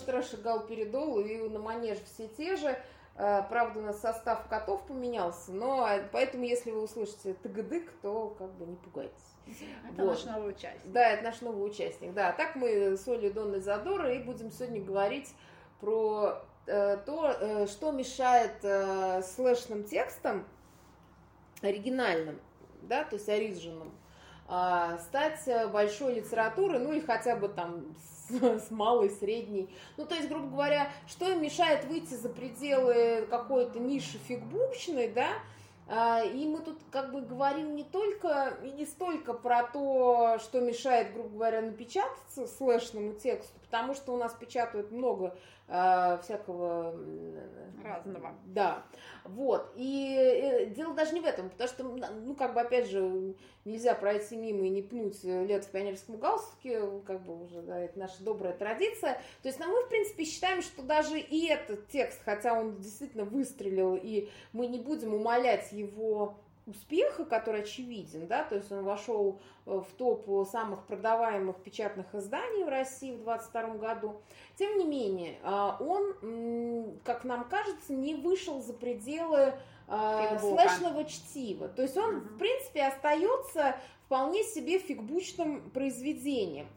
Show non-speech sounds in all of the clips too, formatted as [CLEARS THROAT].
23 раз шагал передол, и на манеж все те же. Э, правда, у нас состав котов поменялся, но поэтому, если вы услышите тыгдык, то как бы не пугайтесь. Это вот. наш новый участник. Да, это наш новый участник. Да, так мы с Олей Донной Задора и будем сегодня говорить про э, то, э, что мешает э, слэшным текстам оригинальным, да, то есть оригинальным, э, стать большой литературой, ну или хотя бы там [LAUGHS] с, малой, средней. Ну, то есть, грубо говоря, что им мешает выйти за пределы какой-то ниши фигбукчной, да, а, и мы тут как бы говорим не только и не столько про то, что мешает, грубо говоря, напечататься слэшному тексту, потому что у нас печатают много всякого разного. Да. Вот. И э, дело даже не в этом, потому что, ну, как бы, опять же, нельзя пройти мимо и не пнуть лет в пионерском галстуке, как бы уже, да, это наша добрая традиция. То есть, ну, мы, в принципе, считаем, что даже и этот текст, хотя он действительно выстрелил, и мы не будем умолять его успеха, который очевиден, да, то есть он вошел э, в топ самых продаваемых печатных изданий в России в 2022 году. Тем не менее, а, он, как нам кажется, не вышел за пределы а, слэшного чтива. То есть он, в принципе, остается вполне себе фикбучным произведением.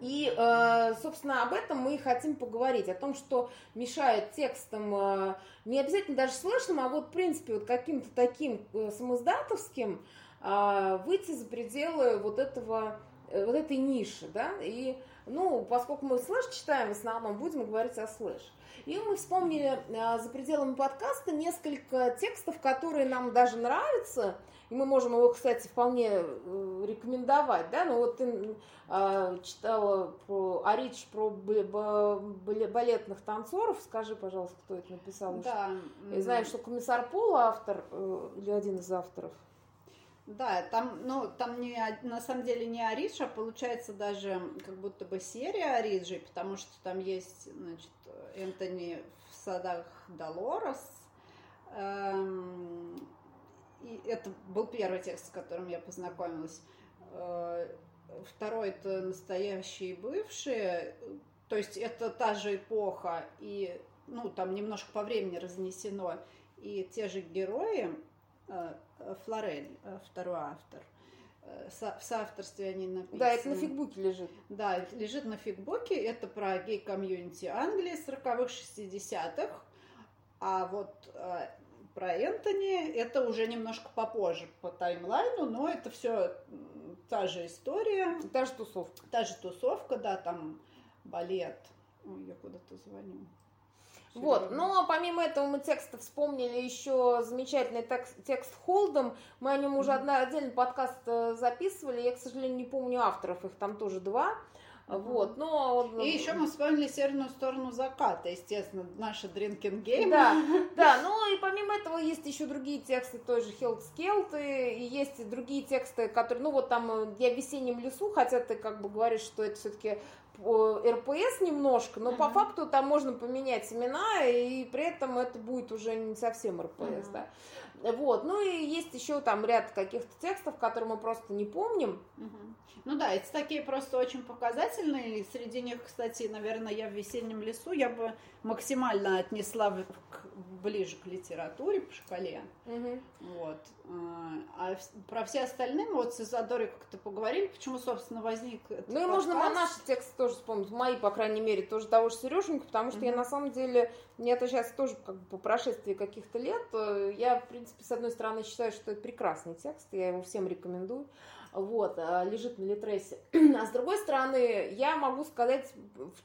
И, э, собственно, об этом мы и хотим поговорить, о том, что мешает текстам э, не обязательно даже слэшным, а вот, в принципе, вот каким-то таким э, самиздатовским выйти за пределы вот этого, вот этой ниши, да, и, ну, поскольку мы слэш читаем в основном, будем говорить о слэш. И мы вспомнили за пределами подкаста несколько текстов, которые нам даже нравятся, и мы можем его, кстати, вполне э, рекомендовать, да, ну вот ты э, читала про Арич, про балетных танцоров, скажи, пожалуйста, кто это написал? Да. Я знаю, что комиссар Пола автор, э, или один из авторов. Да, там, ну, там не, на самом деле не Аридж, а получается даже как будто бы серия Ариджей, потому что там есть, значит, Энтони в садах Долорес, эм, и это был первый текст, с которым я познакомилась. Э, второй это настоящие бывшие, то есть это та же эпоха, и ну, там немножко по времени разнесено, и те же герои, э, Флорель, э, второй автор, в соавторстве они написаны. Да, это на фигбуке лежит. Да, лежит на фигбуке. Это про гей-комьюнити Англии 40-х, 60-х. А вот про Энтони. Это уже немножко попозже по таймлайну, но это все та же история. Та же тусовка. Та же тусовка, да, там балет. Ой, я куда-то звоню. Вот, а помимо этого мы текста вспомнили еще замечательный текст, текст Холдом. Мы о нем уже mm-hmm. отдельный подкаст э, записывали. Я, к сожалению, не помню авторов, их там тоже два. Вот, но... И еще мы вспомнили северную сторону заката, естественно, наша Drinking Game. Да, [LAUGHS] да, ну и помимо этого есть еще другие тексты той же Хелт Скелты, и есть другие тексты, которые, ну вот там э, «Я в весеннем лесу», хотя ты как бы говоришь, что это все-таки РПС немножко, но uh-huh. по факту там можно поменять имена, и при этом это будет уже не совсем РПС, uh-huh. да. Вот, ну и есть еще там ряд каких-то текстов, которые мы просто не помним. Uh-huh. Ну да, эти такие просто очень показательные. И среди них, кстати, наверное, я в весеннем лесу я бы максимально отнесла к, ближе к литературе по шкале. Угу. Вот. А, а про все остальные, вот с Изодорой как-то поговорили, почему, собственно, возник этот Ну и можно наши тексты тоже вспомнить, мои, по крайней мере, тоже того же Сереженька, потому что угу. я на самом деле, мне это сейчас тоже как бы по прошествии каких-то лет, э, я, в принципе, с одной стороны считаю, что это прекрасный текст, я его всем рекомендую вот, а, лежит на Литресе. [CLEARS THROAT] А с другой стороны, я могу сказать,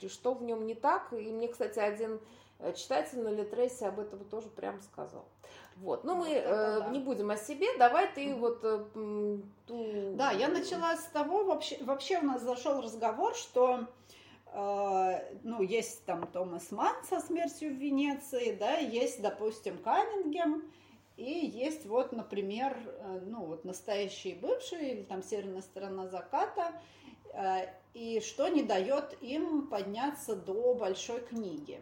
что в нем не так, и мне, кстати, один э, читатель на Литресе об этом тоже прям сказал. Вот, ну мы э, да. не будем о себе, давай ты вот... Э, ту... Да, я начала с того, вообще, вообще у нас зашел разговор, что э, ну, есть там Томас Ман со смертью в Венеции, да, есть, допустим, Каннингем, и есть вот, например, ну вот настоящие бывшие или там северная сторона заката, и что не дает им подняться до большой книги.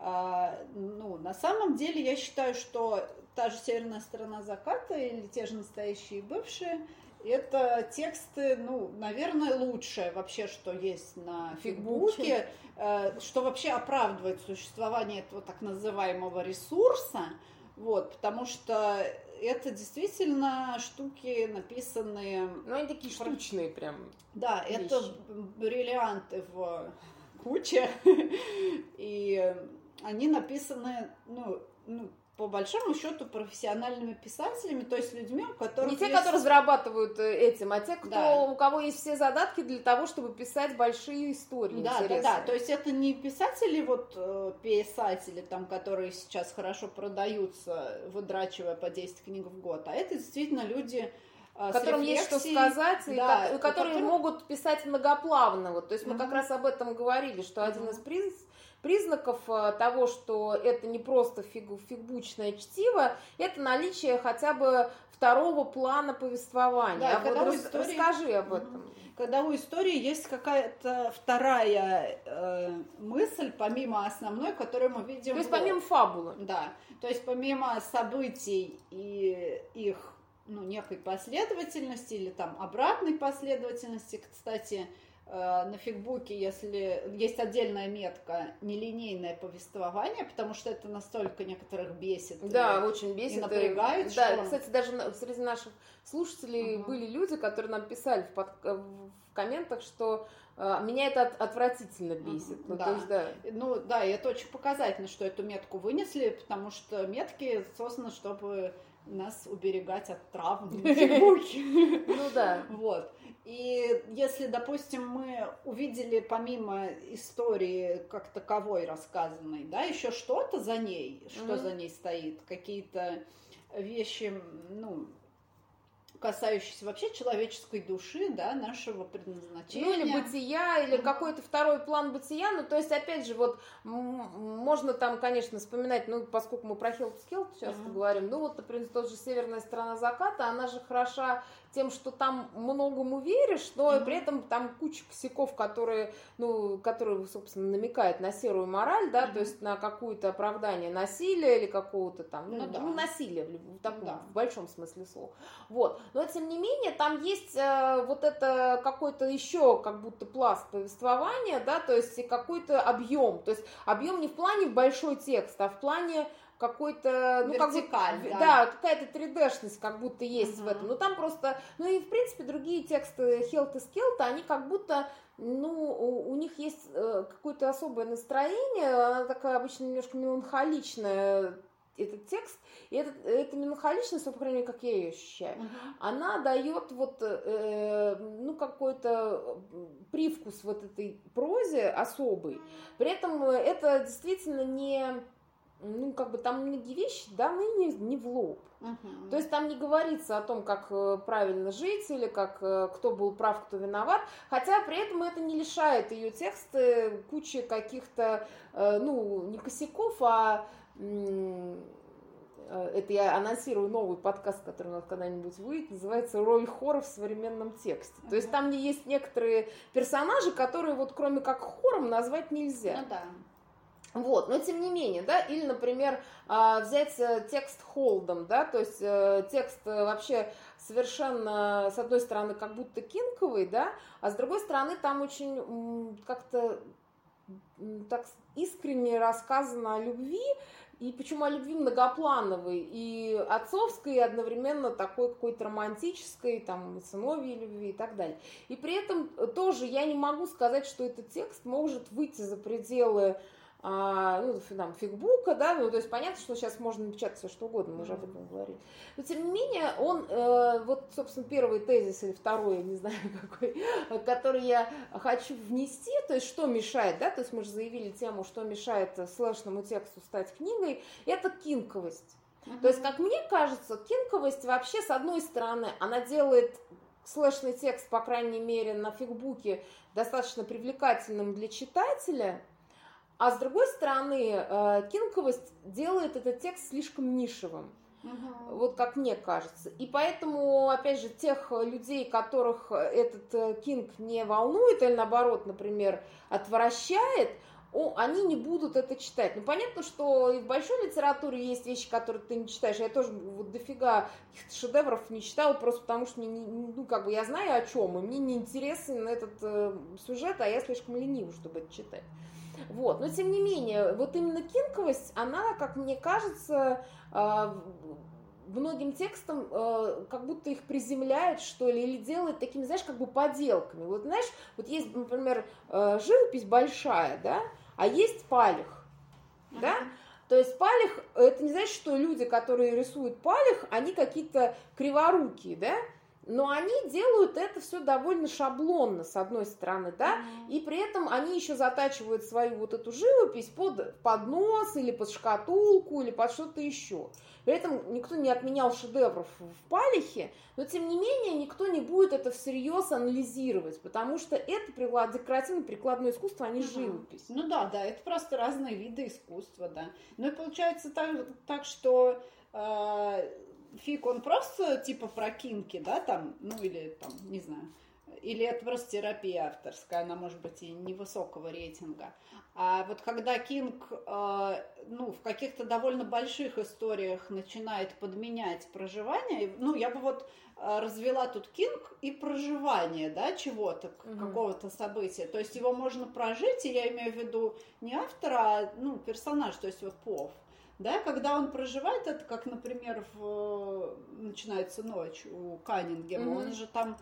А, ну, на самом деле я считаю, что та же северная сторона заката или те же настоящие бывшие это тексты, ну, наверное, лучшее вообще, что есть на фигбуке, э, что вообще оправдывает существование этого так называемого ресурса, вот, потому что это действительно штуки, написанные... Ну, они такие штучные прям. Да, вещи. это бриллианты в куче, [LAUGHS] и они написаны, ну, ну, по большому счету профессиональными писателями, то есть людьми, у которых не те, есть... которые зарабатывают э, этим, а те, кто да. у кого есть все задатки для того, чтобы писать большие истории. Да, интересные. да, да. То есть это не писатели вот э, писатели там, которые сейчас хорошо продаются, выдрачивая по 10 книг в год, а это действительно люди э, которым есть что сказать, да, и, которые которым... могут писать многоплавно. Вот, то есть мы mm-hmm. как раз об этом говорили, что mm-hmm. один из приз признаков э, того, что это не просто фиг, фигбучное чтиво, это наличие хотя бы второго плана повествования. Да, а когда вот истории... Расскажи об этом. Когда у истории есть какая-то вторая э, мысль, помимо основной, которую мы видим... То есть помимо фабулы. Да. То есть помимо событий и их ну, некой последовательности или там обратной последовательности, кстати, на фигбуке, если есть отдельная метка нелинейное повествование, потому что это настолько некоторых бесит. Да, и, очень бесит. И напрягает. Да, что... кстати, даже среди наших слушателей угу. были люди, которые нам писали в, под... в комментах, что э, меня это отвратительно бесит. Ну, да. есть, да. Ну да, и это очень показательно, что эту метку вынесли, потому что метки созданы, чтобы нас уберегать от травм [LAUGHS] фигбуке. Ну да. Вот. И если, допустим, мы увидели помимо истории как таковой рассказанной, да, еще что-то за ней, что mm-hmm. за ней стоит, какие-то вещи, ну, касающиеся вообще человеческой души, да, нашего предназначения. Ну, или бытия, или какой-то второй план бытия. Ну, то есть, опять же, вот можно там, конечно, вспоминать, ну, поскольку мы про Хелп Скелп часто mm-hmm. говорим, ну, вот, например, тот же «Северная сторона заката», она же хороша тем, что там многому веришь, но mm-hmm. при этом там куча косяков, которые, ну, которые, собственно, намекают на серую мораль, да, mm-hmm. то есть на какое-то оправдание насилия или какого-то там, ну, ну, да. ну насилия в, таком, да. в большом смысле слова. Вот. Но, тем не менее, там есть э, вот это какой-то еще как будто пласт повествования, да, то есть какой-то объем, то есть объем не в плане большой текст, а в плане какой-то, ну, как будто, да. да, какая-то 3D-шность как будто есть uh-huh. в этом. Но там просто, ну и в принципе другие тексты Хелт и Скелта, они как будто, ну, у, у них есть э, какое-то особое настроение, она такая обычно немножко меланхоличная, этот текст, и этот, эта меланхоличность, по крайней мере, как я ее ощущаю, uh-huh. она дает вот, э, ну, какой-то привкус вот этой прозе особый. При этом это действительно не ну, как бы там многие вещи даны не, не в лоб. Угу. То есть там не говорится о том, как э, правильно жить или как э, кто был прав, кто виноват, хотя при этом это не лишает ее тексты кучи каких-то, э, ну, не косяков, а это я анонсирую новый подкаст, который у нас когда-нибудь выйдет, называется «Роль хора в современном тексте». Uh-huh. То есть там есть некоторые персонажи, которые вот кроме как хором назвать нельзя. Ну да. Вот, но тем не менее, да, или, например, а, взять э, текст холдом, да, то есть э, текст э, вообще совершенно, с одной стороны, как будто кинковый, да, а с другой стороны, там очень как-то так искренне рассказано о любви, и почему о любви многоплановой, и отцовской, и одновременно такой какой-то романтической, там, сыновьей любви и так далее. И при этом тоже я не могу сказать, что этот текст может выйти за пределы а, ну, там, фигбука, да, ну, то есть понятно, что сейчас можно напечатать все что угодно, мы уже об этом говорили. Но, тем не менее, он, э, вот, собственно, первый тезис или второй, я не [LAUGHS] знаю какой, который я хочу внести, то есть что мешает, да, то есть мы же заявили тему, что мешает слэшному тексту стать книгой, это кинковость. Uh-huh. То есть, как мне кажется, кинковость вообще, с одной стороны, она делает слэшный текст, по крайней мере, на фигбуке достаточно привлекательным для читателя – а с другой стороны, э, кинковость делает этот текст слишком нишевым. Угу. Вот как мне кажется. И поэтому, опять же, тех людей, которых этот э, кинг не волнует, или наоборот, например, отвращает, о, они не будут это читать. Ну, понятно, что и в большой литературе есть вещи, которые ты не читаешь. Я тоже вот дофига каких-то шедевров не читала, просто потому что мне, не, ну, как бы я знаю о чем, и мне не интересен этот э, сюжет, а я слишком ленива, чтобы это читать. Вот. Но, тем не менее, вот именно кинковость, она, как мне кажется, э, многим текстам э, как будто их приземляет, что ли, или делает такими, знаешь, как бы поделками. Вот, знаешь, вот есть, например, э, живопись большая, да, а есть палих, uh-huh. да, то есть палих, это не значит, что люди, которые рисуют палих, они какие-то криворукие, да, но они делают это все довольно шаблонно, с одной стороны, да, mm-hmm. и при этом они еще затачивают свою вот эту живопись под, под нос или под шкатулку или под что-то еще. При этом никто не отменял шедевров в Палихе, но тем не менее никто не будет это всерьез анализировать, потому что это приклад, декоративно-прикладное искусство, а не живопись. Ну да, да, это просто разные виды искусства, да. Ну и получается так, так что э, фиг, он просто типа про кинки, да, там, ну или там, не знаю, или это просто терапия авторская, она может быть и невысокого рейтинга. А вот когда Кинг э, ну, в каких-то довольно больших историях начинает подменять проживание, ну, я бы вот э, развела тут Кинг и проживание, да, чего-то, угу. какого-то события. То есть его можно прожить, и я имею в виду не автора, а, ну, персонаж, то есть вот Пов. Да, когда он проживает это, как, например, в «Начинается ночь» у Каннингема, угу. он же там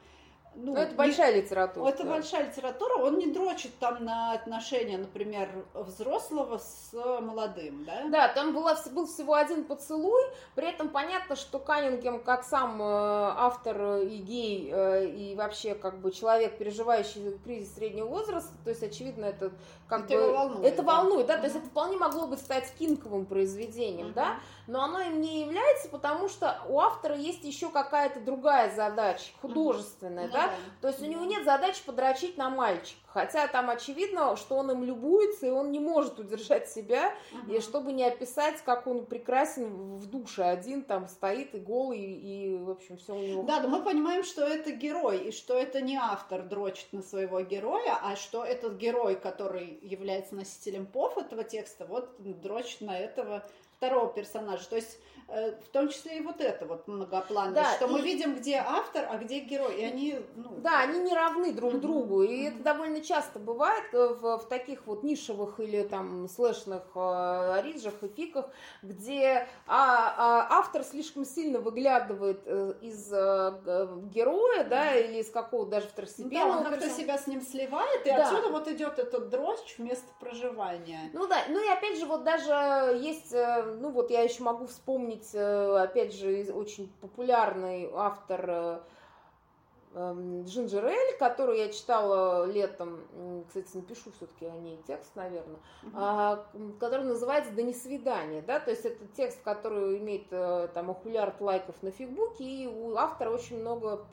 ну, Но это большая литература. Это да. большая литература, он не дрочит там на отношения, например, взрослого с молодым, да? Да, там была, был всего один поцелуй, при этом понятно, что Каннингем, как сам э, автор и гей, э, и вообще как бы человек, переживающий кризис среднего возраста, то есть, очевидно, это как это бы... Волнует, это да? волнует, да, uh-huh. то есть это вполне могло быть стать кинковым произведением, uh-huh. да, но оно им не является, потому что у автора есть еще какая-то другая задача, художественная, uh-huh. да, то есть у него нет задачи подрочить на мальчика. Хотя там очевидно, что он им любуется, и он не может удержать себя, uh-huh. и чтобы не описать, как он прекрасен в душе один, там стоит и голый, и, в общем, все у него... Да, да, мы понимаем, что это герой, и что это не автор дрочит на своего героя, а что этот герой, который является носителем пов этого текста, вот дрочит на этого второго персонажа. То есть в том числе и вот это вот многоплановое, да, что и... мы видим, где автор, а где герой, и они, ну... Да, они не равны друг другу, и это довольно часто бывает э, в, в таких вот нишевых или там слэшных э, риджах и фиках, где а, а, автор слишком сильно выглядывает э, из э, героя, да, или из какого даже второстепенного. Да, он как-то себя с ним сливает, и да. отсюда вот идет этот дрожь вместо проживания. Ну да, ну и опять же вот даже есть, ну вот я еще могу вспомнить вспомнить, э, опять же, очень популярный автор э, Эм, Джинджер Эль, которую я читала летом, кстати, напишу все-таки о ней текст, наверное, uh-huh. который называется «Да не свидание», да, то есть это текст, который имеет э, там охулярд лайков на Фейсбуке, и у автора очень много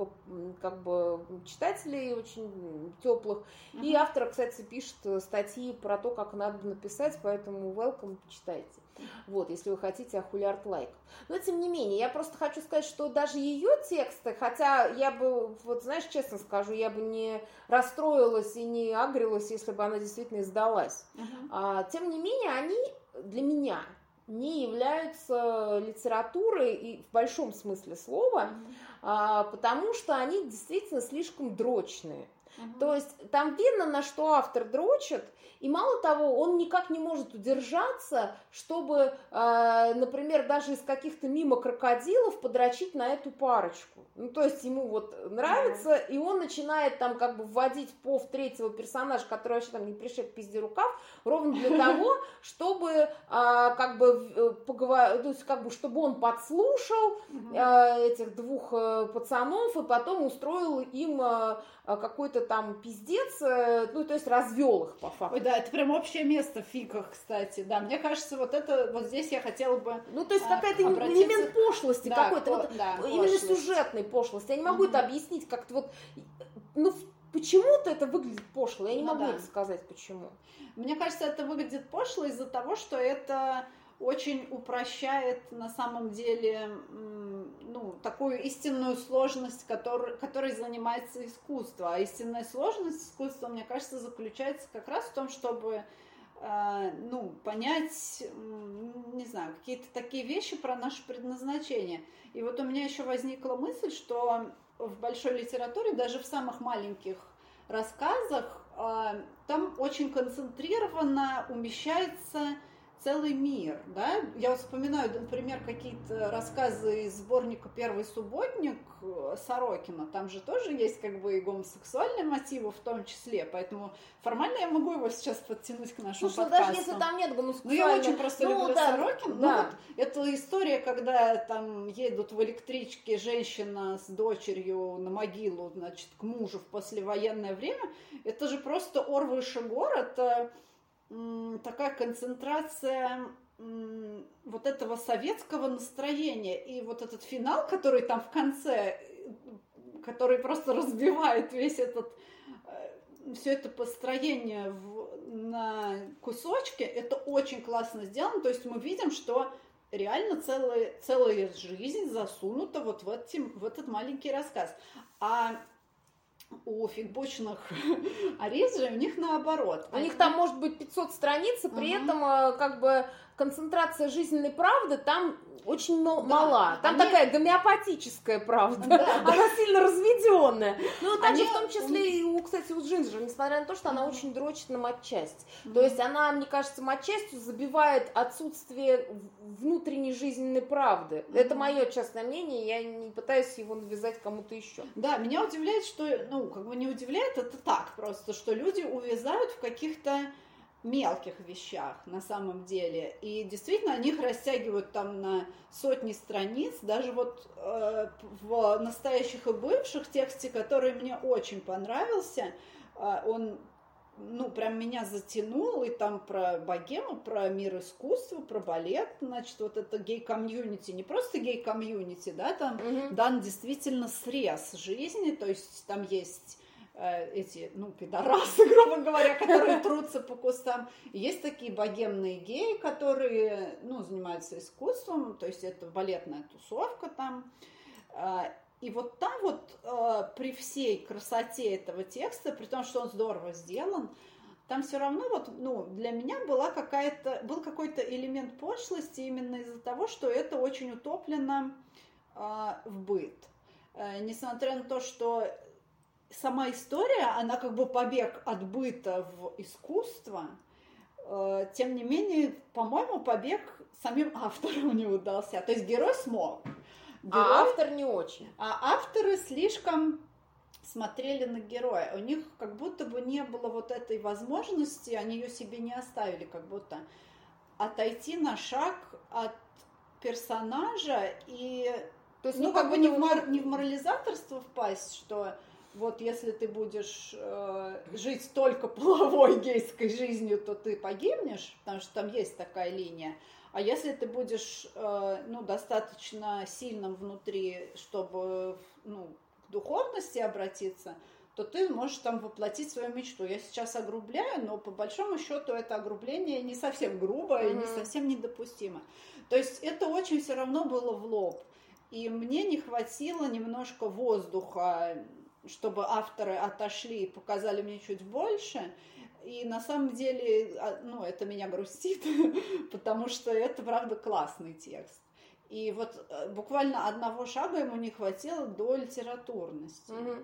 как бы читателей очень теплых, uh-huh. и автор, кстати, пишет статьи про то, как надо написать, поэтому welcome, почитайте. Вот, если вы хотите охулярд лайков. Но тем не менее, я просто хочу сказать, что даже ее тексты, хотя я бы вот знаешь, честно скажу, я бы не расстроилась и не агрилась, если бы она действительно сдалась. Uh-huh. А, тем не менее, они для меня не являются литературой и в большом смысле слова, uh-huh. а, потому что они действительно слишком дрочные. Uh-huh. То есть там видно, на что автор дрочит, и мало того, он никак не может удержаться, чтобы, э, например, даже из каких-то мимо крокодилов подрочить на эту парочку. Ну, то есть ему вот нравится, mm-hmm. и он начинает там как бы вводить пов третьего персонажа, который вообще там не пришед пизде рукав, ровно для [LAUGHS] того, чтобы а, как бы э, поговорить, то есть как бы чтобы он подслушал а, этих двух пацанов и потом устроил им какой-то там пиздец, ну то есть развел их по факту. Ой, да, это прям общее место в фиках, кстати, да, мне кажется, вот это, вот здесь я хотела бы Ну то есть какая-то обратиться... элемент пошлости да, какой-то, по... вот, да, именно пошлость. сюжетной пошлости, я не могу mm-hmm. это объяснить как-то вот, ну почему-то это выглядит пошло, я не ну, могу да. это сказать почему. Мне кажется, это выглядит пошло из-за того, что это очень упрощает на самом деле ну, такую истинную сложность, который, которой занимается искусство. А истинная сложность искусства, мне кажется, заключается как раз в том, чтобы э, ну, понять, не знаю, какие-то такие вещи про наше предназначение. И вот у меня еще возникла мысль, что в большой литературе, даже в самых маленьких рассказах, э, там очень концентрированно умещается целый мир, да. Я вот вспоминаю, например, какие-то рассказы из сборника «Первый субботник» Сорокина. Там же тоже есть как бы и гомосексуальные мотивы в том числе, поэтому формально я могу его сейчас подтянуть к нашему Слушай, подкасту. даже если там нет гомосексуальных... Ну, я очень просто ну, люблю да, Сорокин. Да. Ну, вот эта история, когда там едут в электричке женщина с дочерью на могилу, значит, к мужу в послевоенное время, это же просто Орвыша город, такая концентрация вот этого советского настроения. И вот этот финал, который там в конце, который просто разбивает весь этот э, все это построение в, на кусочки, это очень классно сделано. То есть мы видим, что реально целая, целая жизнь засунута вот в, этим, в этот маленький рассказ. А у фигбочных [LAUGHS] Ариджи у них наоборот. У них там может быть 500 страниц, и при этом э, как бы концентрация жизненной правды там очень да. мала. Там Они... такая гомеопатическая правда. Да, [LAUGHS] она да. сильно разведенная. Ну, также Они... в том числе и у, кстати, у Джинджер, несмотря на то, что она очень дрочит на матчасть. Mm-hmm. То есть она, мне кажется, матчастью забивает отсутствие внутренней жизненной правды. Mm-hmm. Это мое частное мнение, я не пытаюсь его навязать кому-то еще. Да, меня удивляет, что, ну, как бы не удивляет, это так просто, что люди увязают в каких-то мелких вещах на самом деле. И действительно, они их растягивают там на сотни страниц. Даже вот э, в настоящих и бывших тексте, который мне очень понравился, э, он ну, прям меня затянул, и там про богему, про мир искусства, про балет, значит, вот это гей-комьюнити, не просто гей-комьюнити, да, там mm-hmm. дан действительно срез жизни, то есть там есть эти, ну, пидорасы, [LAUGHS] грубо говоря, которые трутся по кустам. есть такие богемные геи, которые, ну, занимаются искусством, то есть это балетная тусовка там. Э, и вот там вот э, при всей красоте этого текста, при том, что он здорово сделан, там все равно вот, ну, для меня была какая-то, был какой-то элемент пошлости именно из-за того, что это очень утоплено в быт. Несмотря на то, что сама история, она как бы побег от быта в искусство, э, тем не менее, по-моему, побег самим авторам не удался. То есть герой смог. А герой, а автор не очень. А авторы слишком смотрели на героя. У них как будто бы не было вот этой возможности, они ее себе не оставили, как будто отойти на шаг от персонажа и то есть, ну, ну как, как бы не в, мор... не в морализаторство впасть, что вот если ты будешь э, жить только половой гейской жизнью, то ты погибнешь, потому что там есть такая линия. А если ты будешь э, ну, достаточно сильным внутри, чтобы ну, к духовности обратиться, то ты можешь там воплотить свою мечту. Я сейчас огрубляю, но по большому счету это огрубление не совсем грубое mm-hmm. и не совсем недопустимо. То есть это очень все равно было в лоб. И мне не хватило немножко воздуха чтобы авторы отошли и показали мне чуть больше. И на самом деле, а, ну, это меня грустит, [LAUGHS] потому что это, правда, классный текст. И вот э, буквально одного шага ему не хватило до литературности. Угу.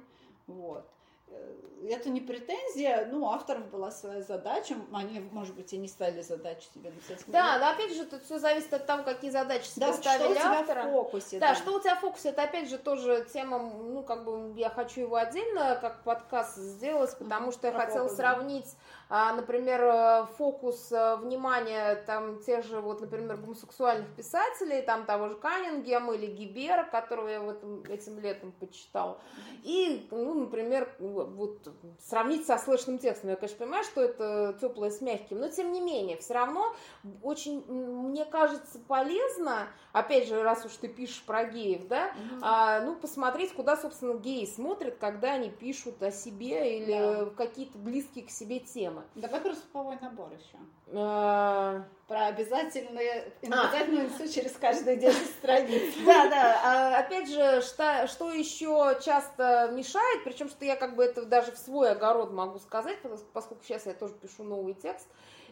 Вот. Э, это не претензия, ну, авторов была своя задача, они, может быть, и не стали задачу себе написать. Да, но опять же, тут все зависит от того, какие задачи себе да, ставили что у тебя автора. в фокусе. Да, да, что у тебя в фокусе, это опять же тоже тема, ну, как бы я хочу его отдельно как подкаст сделать, потому что я хотела сравнить а, например, э, фокус э, внимания там тех же, вот, например, гомосексуальных писателей, там того же Каннингема или Гибера, которого я вот этим летом почитала. И, ну, например, вот сравнить со слышным текстом. Я, конечно, понимаю, что это теплое с мягким, но тем не менее, все равно очень, мне кажется, полезно, опять же, раз уж ты пишешь про геев, да, mm-hmm. а, ну, посмотреть, куда, собственно, геи смотрят, когда они пишут о себе или yeah. какие-то близкие к себе темы темы. Давай про суповой набор еще. А... Про обязательные, а. обязательную инсу через каждые 10 страниц. [LAUGHS] Да, да. А, опять же, что, что еще часто мешает, причем что я как бы это даже в свой огород могу сказать, поскольку сейчас я тоже пишу новый текст,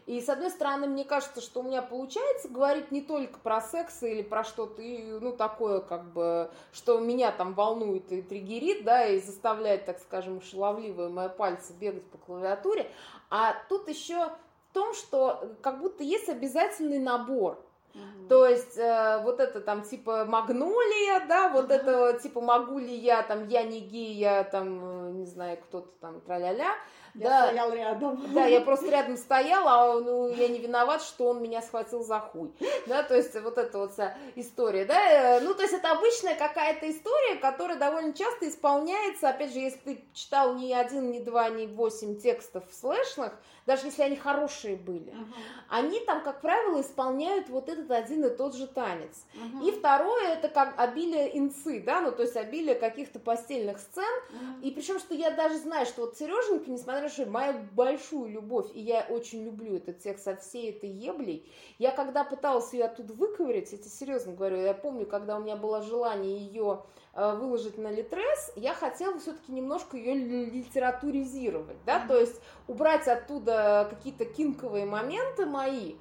И, с одной стороны, мне кажется, что у меня получается говорить не только про секс или про что-то, ну, такое, как бы, что меня там волнует и триггерит, да, и заставляет, так скажем, шаловливые мои пальцы бегать по клавиатуре, а тут еще в том, что как будто есть обязательный набор. Угу. То есть э, вот это там типа магнолия, да, вот угу. это типа могу ли я там, я не гей, я там, э, не знаю, кто-то там, тра-ля-ля. Я да, стоял рядом. Да, я просто рядом стояла, а ну, я не виноват, что он меня схватил за хуй. Да, то есть вот эта вот вся история, да. Э, ну, то есть это обычная какая-то история, которая довольно часто исполняется, опять же, если ты читал ни один, ни два, ни восемь текстов слэшных, даже если они хорошие были, uh-huh. они там, как правило, исполняют вот этот один и тот же танец. Uh-huh. И второе, это как обилие инцы, да, ну, то есть обилие каких-то постельных сцен, uh-huh. и причем, что я даже знаю, что вот Сереженька, несмотря что моя большую любовь, и я очень люблю этот текст со всей этой еблей, я когда пыталась ее оттуда выковырять, я тебе серьезно говорю, я помню, когда у меня было желание ее Э, выложить на Литрес, я хотела все-таки немножко ее литературизировать, да, mm-hmm. то есть убрать оттуда какие-то кинковые моменты мои,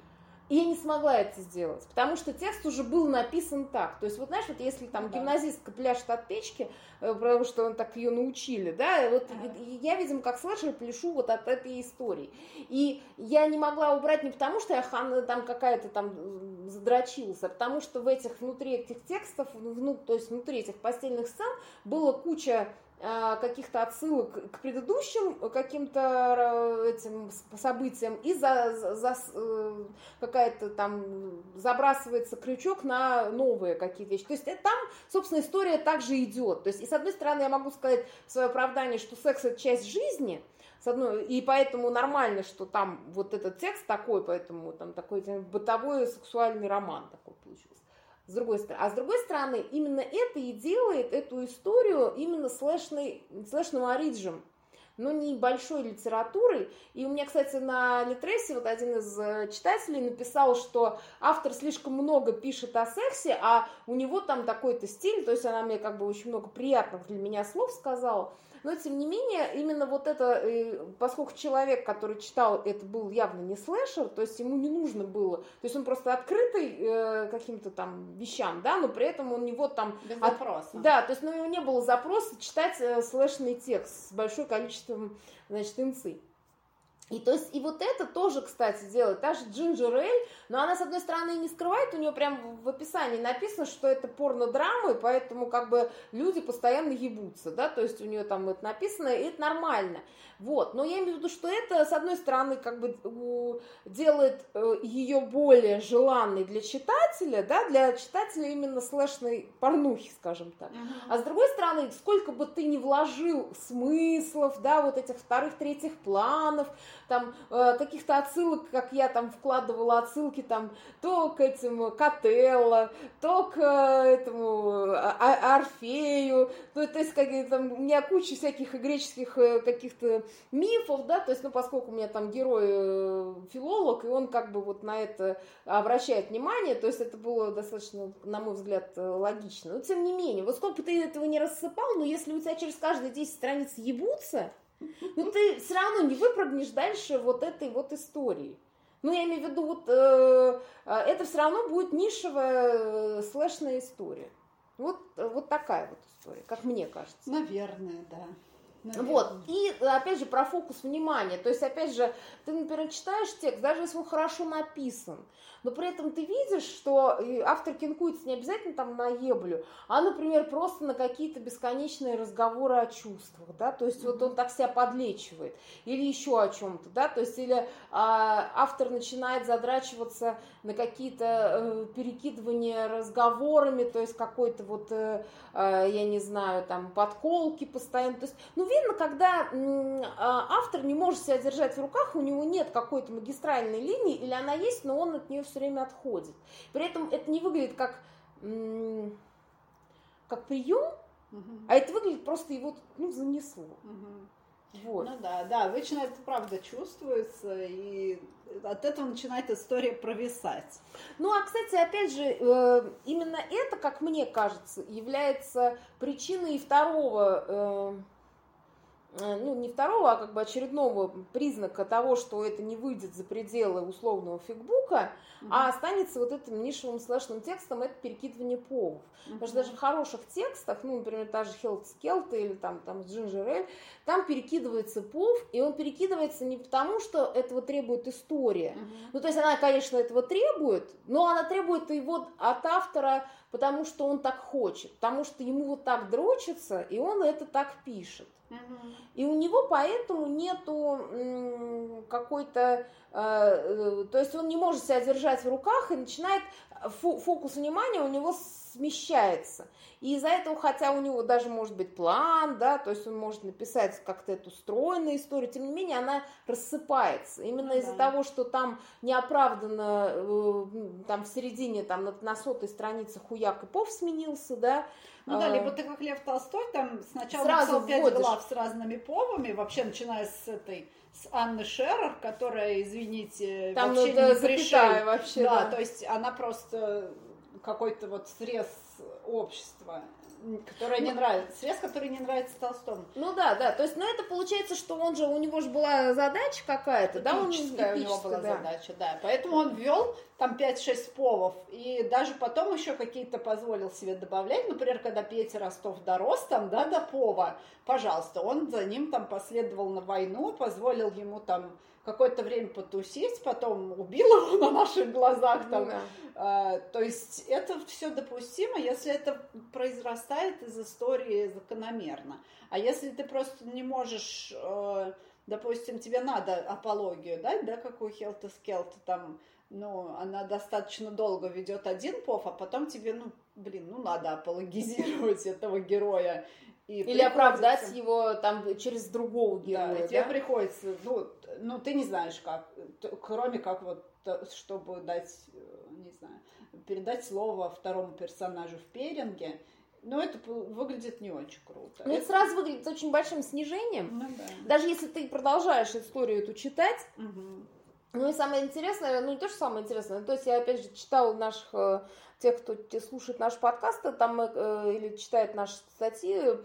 и я не смогла это сделать, потому что текст уже был написан так. То есть, вот знаешь, вот если там да. гимназистка пляшет от печки, э, потому что он так ее научили, да, вот ага. я, видимо, как слэшер пляшу вот от этой истории. И я не могла убрать не потому, что я хан, там какая-то там задрочилась, а потому что в этих, внутри этих текстов, ну, то есть внутри этих постельных сцен было куча каких-то отсылок к предыдущим каким-то э, этим событиям и за, за э, какая-то там забрасывается крючок на новые какие-то вещи. То есть это, там, собственно, история также идет. То есть, и с одной стороны, я могу сказать в свое оправдание, что секс это часть жизни, с одной, и поэтому нормально, что там вот этот текст такой, поэтому там такой бытовой сексуальный роман такой получился с другой стороны. А с другой стороны, именно это и делает эту историю именно слэшной, слэшным ориджем, но не большой литературой. И у меня, кстати, на Литресе вот один из э, читателей написал, что автор слишком много пишет о сексе, а у него там такой-то стиль, то есть она мне как бы очень много приятных для меня слов сказала. Но, тем не менее, именно вот это, э, поскольку человек, который читал, это был явно не слэшер, то есть ему не нужно было, то есть он просто открытый э, каким-то там вещам, да, но при этом у него там... Без от, запроса. Да, то есть ну, у него не было запроса читать э, слэшный текст с большим количеством, значит, инцы. И то есть, и вот это тоже, кстати, делает. Та же Джинджер Эль, но она, с одной стороны, не скрывает, у нее прям в описании написано, что это порно-драма, и поэтому как бы люди постоянно ебутся, да, то есть у нее там это написано, и это нормально. Вот, но я имею в виду, что это, с одной стороны, как бы делает э, ее более желанной для читателя, да, для читателя именно слэшной порнухи, скажем так. А с другой стороны, сколько бы ты ни вложил смыслов, да, вот этих вторых, третьих планов, там э, каких-то отсылок, как я там вкладывала отсылки там то к этим Котелло, то к э, этому а, Орфею, ну, то есть как, там, у меня куча всяких греческих э, каких-то мифов, да, то есть, ну, поскольку у меня там герой э, филолог, и он как бы вот на это обращает внимание, то есть это было достаточно, на мой взгляд, логично. Но тем не менее, вот сколько ты этого не рассыпал, но если у тебя через каждые 10 страниц ебутся, ну ты все равно не выпрыгнешь дальше вот этой вот истории. Ну, я имею в виду, вот э, это все равно будет нишевая э, слэшная история. Вот, вот такая вот история, как мне кажется. Наверное, да. Наверное. Вот, и опять же про фокус внимания. То есть, опять же, ты, например, читаешь текст, даже если он хорошо написан, но при этом ты видишь, что автор кинкуется не обязательно там на еблю, а, например, просто на какие-то бесконечные разговоры о чувствах, да, то есть вот он так себя подлечивает, или еще о чем-то, да, то есть или а, автор начинает задрачиваться на какие-то э, перекидывания разговорами, то есть какой-то вот, э, э, я не знаю, там, подколки постоянно, то есть, ну, видно, когда э, автор не может себя держать в руках, у него нет какой-то магистральной линии, или она есть, но он от нее все время отходит. При этом это не выглядит как, как прием, угу. а это выглядит просто его ну, занесло. Угу. Вот. Ну да, да, обычно это правда чувствуется, и от этого начинает история провисать. Ну, а, кстати, опять же, э, именно это, как мне кажется, является причиной второго Э, ну, не второго, а как бы очередного признака того, что это не выйдет за пределы условного фигбука, mm-hmm. а останется вот этим нишевым слэшным текстом, это перекидывание повов. Mm-hmm. Потому что даже в хороших текстах, ну, например, та же Хелт Скелта или там, там Джинджер Эль, там перекидывается пов, и он перекидывается не потому, что этого требует история. Mm-hmm. Ну, то есть она, конечно, этого требует, но она требует его от автора, потому что он так хочет, потому что ему вот так дрочится, и он это так пишет. И у него поэтому нету какой-то, э, э, то есть он не может себя держать в руках и начинает фокус внимания у него смещается. И из-за этого, хотя у него даже может быть план, да, то есть он может написать как-то эту стройную историю, тем не менее она рассыпается. Именно ну, из-за да. того, что там неоправданно, э, там в середине, там на, на сотой странице хуяк и пов сменился, да, ну да, либо а. ты как Лев Толстой, там сначала Сразу написал пять вводишь. глав с разными повами, вообще начиная с этой с Анны Шерер, которая, извините, там вообще не пришей. вообще. Да, да, то есть она просто какой-то вот срез общества которая не ну, нравится, срез, который не нравится Толстому. Ну да, да, то есть, ну это получается, что он же, у него же была задача какая-то, да, он у него была да. задача, да, поэтому он ввел там 5-6 повов, и даже потом еще какие-то позволил себе добавлять, например, когда Петя Ростов дорос там, да, до пова, пожалуйста, он за ним там последовал на войну, позволил ему там какое-то время потусить, потом убил его на наших глазах. Там. Да. А, то есть это все допустимо, если это произрастает из истории закономерно. А если ты просто не можешь, э, допустим, тебе надо апологию дать, да, какую Хелта Скелта там, ну, она достаточно долго ведет один пов, а потом тебе, ну, блин, ну, надо апологизировать [LAUGHS] этого героя. И Или оправдать его там через другого героя. Да, тебе приходится, ну, ну, ты не знаешь как, кроме как вот, чтобы дать, э, не знаю, передать слово второму персонажу в пейринге, но это выглядит не очень круто. Ну, это, это сразу выглядит очень большим снижением. Ну, да. Даже если ты продолжаешь историю эту читать, угу. Ну и самое интересное, ну не то, что самое интересное, то есть я опять же читала наших, э, тех, кто слушает наши подкасты, там э, или читает наши статьи,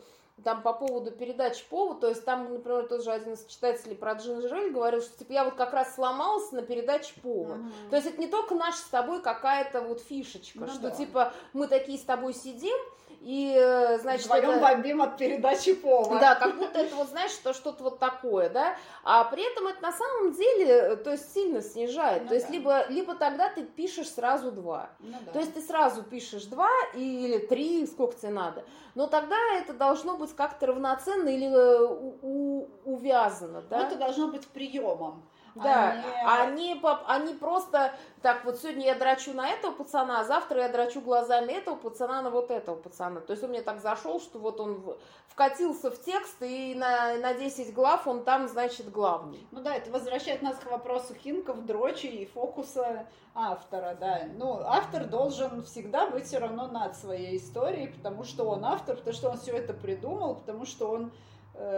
там по поводу передачи повод, то есть там, например, тот же один из читателей про Джинджерель говорил, что типа я вот как раз сломался на передаче повод. Mm-hmm. То есть это не только наша с тобой какая-то вот фишечка, ну, что да. типа мы такие с тобой сидим, и, э, значит, Вдвоем это... бомбим от передачи пола. Да, как будто это вот, знаешь, что что-то вот такое, да, а при этом это на самом деле, э, то есть сильно снижает, ну, то есть да. либо, либо тогда ты пишешь сразу два, ну, да. то есть ты сразу пишешь два или три, сколько тебе надо, но тогда это должно быть как-то равноценно или э, у, у, увязано, да. Это должно быть приемом. Да, они... Они, они просто так вот сегодня я драчу на этого пацана, а завтра я драчу глазами этого пацана на вот этого пацана. То есть он мне так зашел, что вот он вкатился в текст, и на, на 10 глав он там, значит, главный. Ну да, это возвращает нас к вопросу хинков, дрочи и фокуса автора, да. Ну, автор должен всегда быть все равно над своей историей, потому что он автор, потому что он все это придумал, потому что он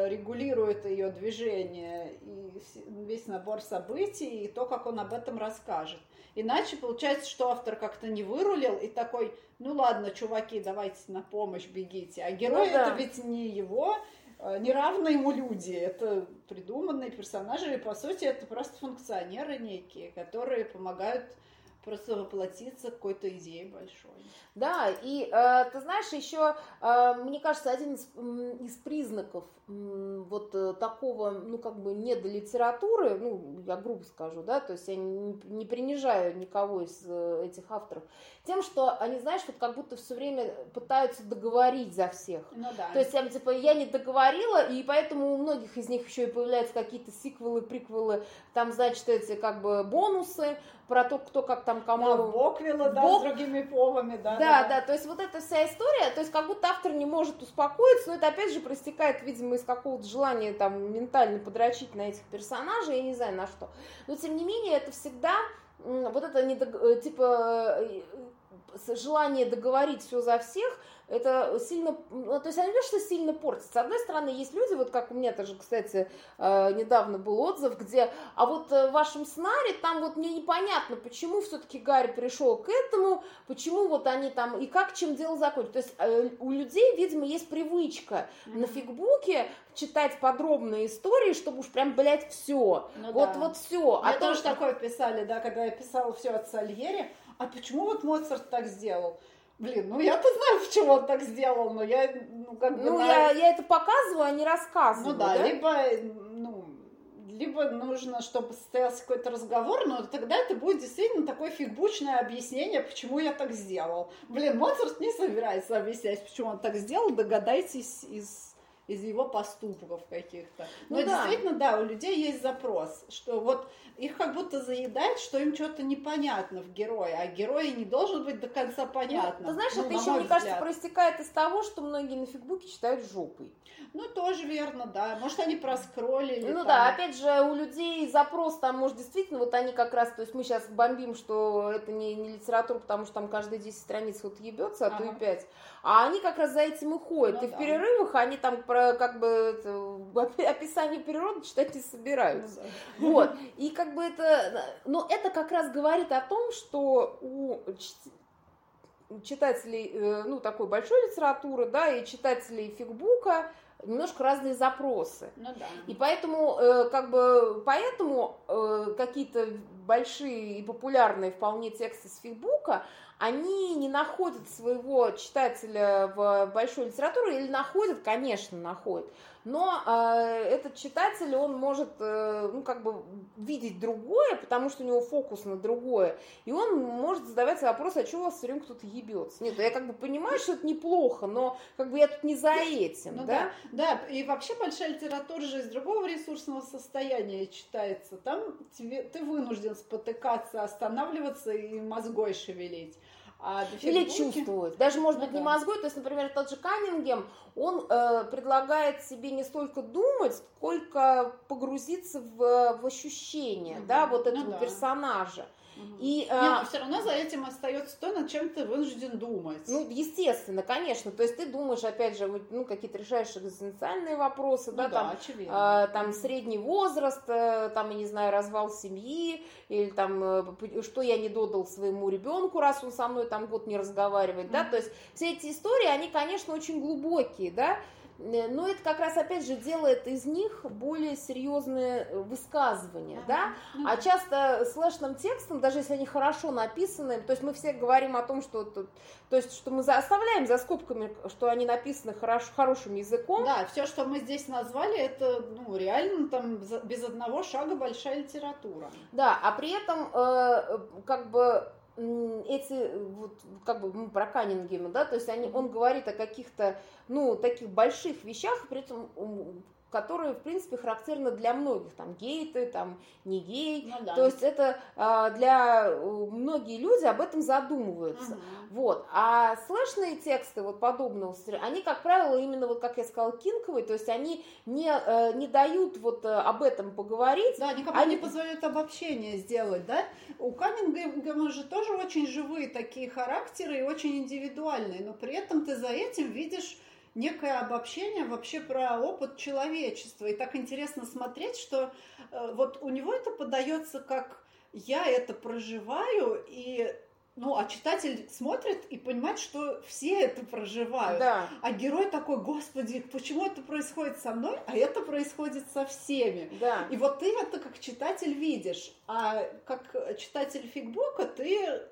регулирует ее движение и весь набор событий, и то, как он об этом расскажет. Иначе получается, что автор как-то не вырулил и такой, ну ладно, чуваки, давайте на помощь бегите. А герой ну, да. это ведь не его, э, не равны ему люди, это придуманные персонажи, и по сути это просто функционеры некие, которые помогают просто воплотиться какой-то идеей большой. Да, и э, ты знаешь, еще, э, мне кажется, один из, из признаков э, вот такого, ну, как бы, недолитературы, ну, я грубо скажу, да, то есть я не, не принижаю никого из э, этих авторов, тем, что они, знаешь, вот как будто все время пытаются договорить за всех. Ну да. То есть, я, типа, я не договорила, и поэтому у многих из них еще и появляются какие-то сиквелы, приквелы, там, значит, эти, как бы, бонусы, про то, кто как там кому... Да, Боквилла, да, Бок... с другими повами, да, да. Да, да, то есть вот эта вся история, то есть как будто автор не может успокоиться, но это опять же проистекает, видимо, из какого-то желания там ментально подрочить на этих персонажей, я не знаю на что. Но тем не менее это всегда вот это не, э, типа э, желание договорить все за всех, это сильно, ну, то есть они что сильно портят. С одной стороны, есть люди, вот как у меня тоже, кстати, э, недавно был отзыв, где, а вот э, в вашем сценарии там вот мне непонятно, почему все-таки Гарри пришел к этому, почему вот они там, и как чем дело закончится. То есть э, у людей, видимо, есть привычка mm-hmm. на фигбуке читать подробные истории, чтобы уж прям, блядь, все. Ну, вот, да. вот все. А тоже то, такое писали, да, когда я писала все от Сальери. А почему вот Моцарт так сделал? Блин, ну я-то знаю, почему он так сделал, но я, ну, как бы... Ну, на... я, я это показываю, а не рассказываю, Ну да, да? либо, ну, либо нужно, чтобы состоялся какой-то разговор, но тогда это будет действительно такое фигбучное объяснение, почему я так сделал. Блин, Моцарт не собирается объяснять, почему он так сделал, догадайтесь из из его поступков каких-то. Но ну, да. действительно, да, у людей есть запрос, что вот их как будто заедает, что им что-то непонятно в герое, а герой не должен быть до конца понятно. Ну, ты знаешь, ну, это еще, мне взгляд. кажется, проистекает из того, что многие на фигбуке читают жопой. Ну, тоже верно, да. Может, они проскроллили. Ну там. да, опять же, у людей запрос там, может, действительно, вот они как раз, то есть мы сейчас бомбим, что это не, не литература, потому что там каждые 10 страниц вот ебется, а ага. то и 5. А они как раз за этим и ходят. Ну, и да. в перерывах они там про как бы это, описание природы читать не собираются. Ну, да. Вот. И как бы это... Но это как раз говорит о том, что у читателей, э, ну, такой большой литературы, да, и читателей фигбука, немножко разные запросы. Ну да. И поэтому, э, как бы, поэтому э, какие-то большие и популярные вполне тексты с фигбука, они не находят своего читателя в большой литературе или находят, конечно, находят, но э, этот читатель, он может, э, ну, как бы видеть другое, потому что у него фокус на другое, и он может задавать вопрос, а что у вас все время кто-то ебется? Нет, я как бы понимаю, что это неплохо, но как бы я тут не за этим, ну, да? да? Да, и вообще большая литература же из другого ресурсного состояния читается. Там тебе, ты вынужден спотыкаться, останавливаться и мозгой шевелить. А Или чувствовать. Даже, может ну, быть, да. не мозгой. То есть, например, тот же Каннингем, он э, предлагает себе не столько думать, сколько погрузиться в, в ощущение, угу. да, вот этого ну, да. персонажа. И, а... Нет, все равно за этим остается то, над чем ты вынужден думать. Ну, естественно, конечно. То есть ты думаешь, опять же, ну, какие-то решаешь экзистенциальные вопросы, ну, да, да, там, очевидно. А, там средний возраст, э, там, я не знаю, развал семьи, или там, э, что я не додал своему ребенку, раз он со мной там год не разговаривает, mm-hmm. да, то есть все эти истории, они, конечно, очень глубокие, да, Э, но это как раз, опять же, делает из них более серьезные э, высказывания, да, а часто слэшным текстом, даже если они хорошо написаны, то есть мы все говорим о том, что, то, то есть, что мы оставляем за скобками, что они написаны хорош, хорошим языком. Да, все, что мы здесь назвали, это, ну, реально там без одного шага большая литература. Да, а при этом, э, как бы, эти, вот, как бы мы про Каннингема, да, то есть они, он говорит о каких-то, ну, таких больших вещах, при этом которые, в принципе, характерны для многих, там, гей ты, там, не гей, ну, да. то есть это а, для многие люди об этом задумываются, угу. вот, а слэшные тексты вот подобного, они, как правило, именно вот, как я сказала, кинковые, то есть они не, э, не дают вот э, об этом поговорить. Да, никому они... не позволяют обобщение сделать, да, у Каннингема же тоже очень живые такие характеры и очень индивидуальные, но при этом ты за этим видишь некое обобщение вообще про опыт человечества. И так интересно смотреть, что э, вот у него это подается как я это проживаю, и ну, а читатель смотрит и понимает, что все это проживают. Да. А герой такой, господи, почему это происходит со мной, а это происходит со всеми. Да. И вот ты это как читатель видишь, а как читатель фигбука ты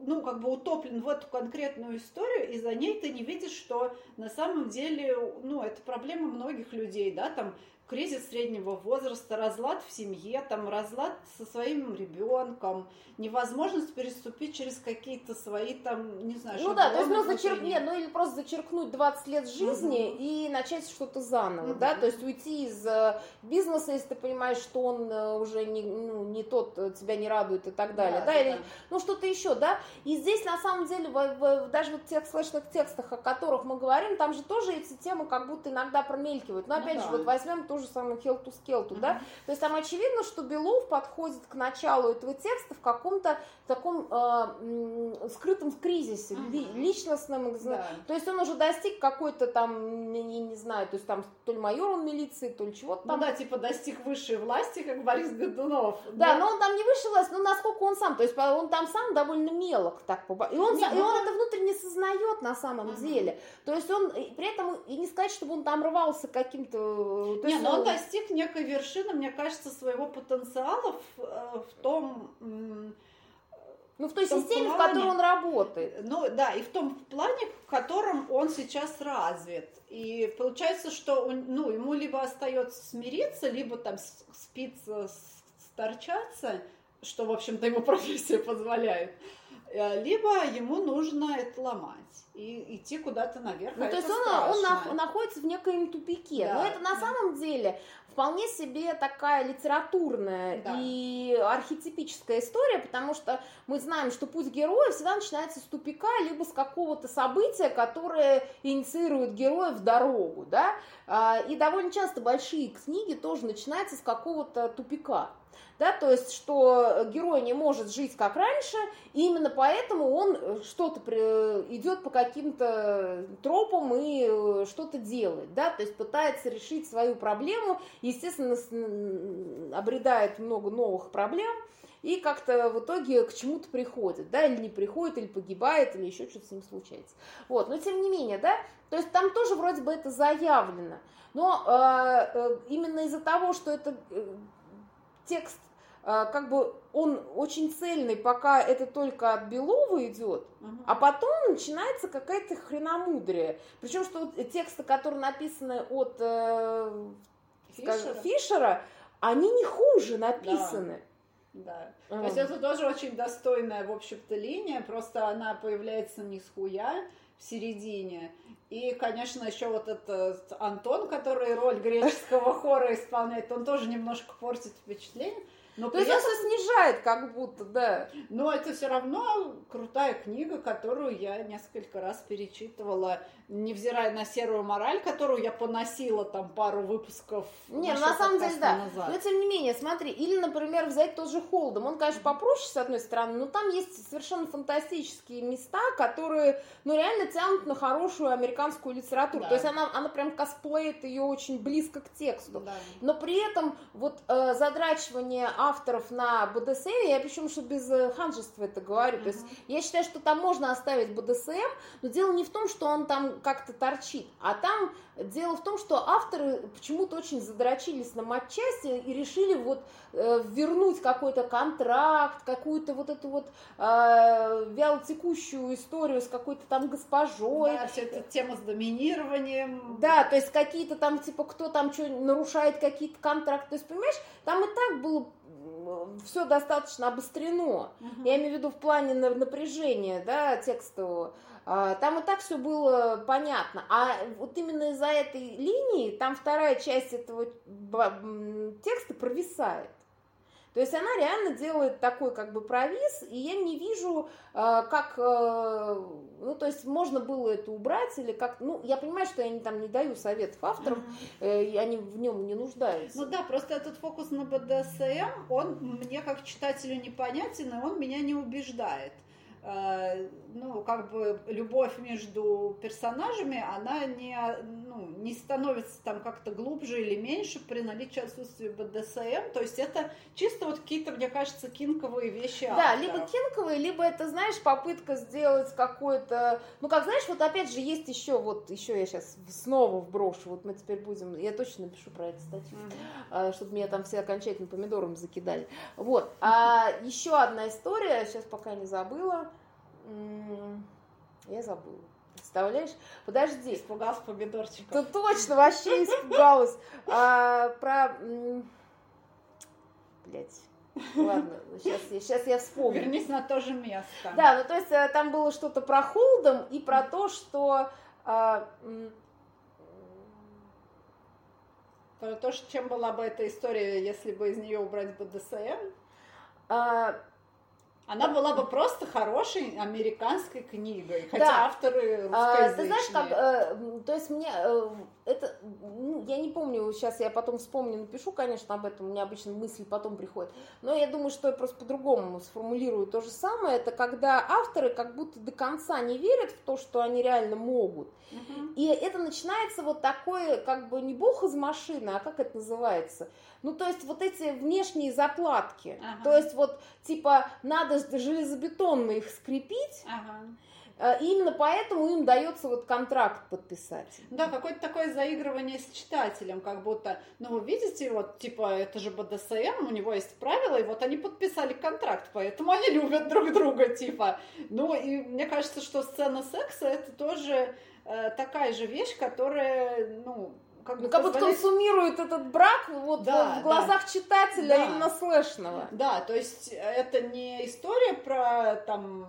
ну, как бы утоплен в эту конкретную историю, и за ней ты не видишь, что на самом деле, ну, это проблема многих людей, да, там кризис среднего возраста, разлад в семье, там разлад со своим ребенком, невозможность переступить через какие-то свои там, не знаю, Ну да, то есть ну, зачеркнуть, ну или просто зачеркнуть 20 лет жизни угу. и начать что-то заново, угу. да, то есть уйти из э, бизнеса, если ты понимаешь, что он э, уже не, ну, не тот, э, тебя не радует и так далее, да, да, да или, да. ну что-то еще, да, и здесь на самом деле в, в, даже вот в тех слышных текстах, о которых мы говорим, там же тоже эти темы как будто иногда промелькивают, но ну опять ну, же, да. вот возьмем ту же самую Хелту Скелту, mm-hmm. да? То есть там очевидно, что Белов подходит к началу этого текста в каком-то таком э, скрытом кризисе, mm-hmm. личностном. Да. То есть он уже достиг какой-то там, не, не знаю, то есть там то ли майор он милиции, то ли чего-то там. Ну да, типа достиг высшей власти, как Борис Годунов. Да, да, но он там не высшей власти, но насколько он сам, то есть он там сам довольно мелок так, и он, Нет, и он это внутренне сознает на самом uh-huh. деле. То есть он при этом и не сказать, чтобы он там рвался каким-то. Нет, но он достиг некой вершины, мне кажется, своего потенциала в, э, в том. Ну, в той в системе, плане, в которой он работает. Ну, да, и в том плане, в котором он сейчас развит. И получается, что он, ну, ему либо остается смириться, либо там спиться, сторчаться, что, в общем-то, ему [LAUGHS] профессия позволяет. Э, либо ему нужно это ломать и идти куда-то наверх. Ну, а то есть он, он находится в некоем тупике. Да, Но это на да. самом деле вполне себе такая литературная да. и архетипическая история, потому что мы знаем, что путь героя всегда начинается с тупика, либо с какого-то события, которое инициирует героя в дорогу, да, а, и довольно часто большие книги тоже начинаются с какого-то тупика да, то есть, что герой не может жить как раньше, и именно поэтому он э, что-то идет по каким-то тропам и э, что-то делает, да, то есть пытается решить свою проблему, естественно, обретает много новых проблем, и как-то в итоге к чему-то приходит, да, или не приходит, или погибает, или еще что-то с ним случается. Вот, но тем не менее, да, то есть там тоже вроде бы это заявлено, но э, э, именно из-за того, что это э, текст как бы он очень цельный, пока это только от Белова идет, угу. а потом начинается какая-то хреномудрие. Причем, что тексты, которые написаны от э, Фишера. Скажем, Фишера, они не хуже написаны. Да. да. То есть это тоже очень достойная, в общем-то, линия, просто она появляется не с хуя в середине. И, конечно, еще вот этот Антон, который роль греческого хора исполняет, он тоже немножко портит впечатление. Но То есть этом... это снижает как будто, да. Но это все равно крутая книга, которую я несколько раз перечитывала, невзирая на серую мораль, которую я поносила там пару выпусков. Не, ну, на самом деле, да. Назад. Но тем не менее, смотри, или, например, взять тот же Холдом. Он, конечно, попроще, с одной стороны, но там есть совершенно фантастические места, которые, ну, реально тянут на хорошую американскую литературу. Да. То есть она, она прям косплеит ее очень близко к тексту. Да. Но при этом вот э, задрачивание авторов на БДСМ, я причем, что без э, ханжества это говорю, uh-huh. то есть я считаю, что там можно оставить БДСМ, но дело не в том, что он там как-то торчит, а там дело в том, что авторы почему-то очень задрочились на матчасти и решили вот э, вернуть какой-то контракт, какую-то вот эту вот э, вялотекущую историю с какой-то там госпожой. Да, все это тема с доминированием. Да, то есть какие-то там, типа, кто там что нарушает какие-то контракты, то есть, понимаешь, там и так было все достаточно обострено. Угу. Я имею в виду в плане напряжения, да, текстового. А, там и так все было понятно. А вот именно из-за этой линии там вторая часть этого текста провисает. То есть она реально делает такой как бы провис, и я не вижу, э, как, э, ну то есть можно было это убрать или как, ну я понимаю, что я не, там не даю советов авторам, э, и они в нем не нуждаются. Ну да, просто этот фокус на БДСМ, он мне как читателю непонятен, и он меня не убеждает. Ну, как бы любовь между персонажами, она не, ну, не становится там как-то глубже или меньше при наличии отсутствия БДСМ. То есть это чисто вот какие-то, мне кажется, кинковые вещи. Да, авторов. либо кинковые, либо это, знаешь, попытка сделать какой-то... Ну, как знаешь, вот опять же есть еще, вот еще я сейчас снова вброшу, вот мы теперь будем... Я точно напишу про эту статью, mm-hmm. чтобы меня там все окончательно помидором закидали. Вот. А еще одна история, сейчас пока не забыла. Я забыла. Представляешь? Подожди. Испугался помидорчиков. Да точно, вообще испугалась. А, про... Блять. Ладно, сейчас, сейчас я вспомню. Вернись на то же место. Да, ну то есть э, там было что-то про Холдом и про то, что... А, про то, чем была бы эта история, если бы из нее убрать БДСМ? А, Она была бы просто хорошей американской книгой, хотя Да. авторы А, русскоязычные. ты знаешь, как, э, то есть мне э, это, ну, я не помню, сейчас я потом вспомню, напишу, конечно, об этом, у меня обычно мысли потом приходят, но я думаю, что я просто по-другому сформулирую то же самое, это когда авторы как будто до конца не верят в то, что они реально могут, Мгм. и это начинается вот такое, как бы не бог из машины, а как это называется? Ну, то есть вот эти внешние заплатки, Ага. то есть вот типа надо железобетонно их скрепить, Ага. Э, Именно поэтому им дается вот контракт подписать. Да, какое-то такое заигрывание с читателем, как будто, ну вы видите, вот типа это же БДСМ, у него есть правила, и вот они подписали контракт, поэтому они любят друг друга, типа. Ну и мне кажется, что сцена секса это тоже э, такая же вещь, которая, ну, как бы Ну, как будто позволяет- консумирует этот брак вот Да, в глазах читателя Да. именно слэшного. Да, то есть это не история про там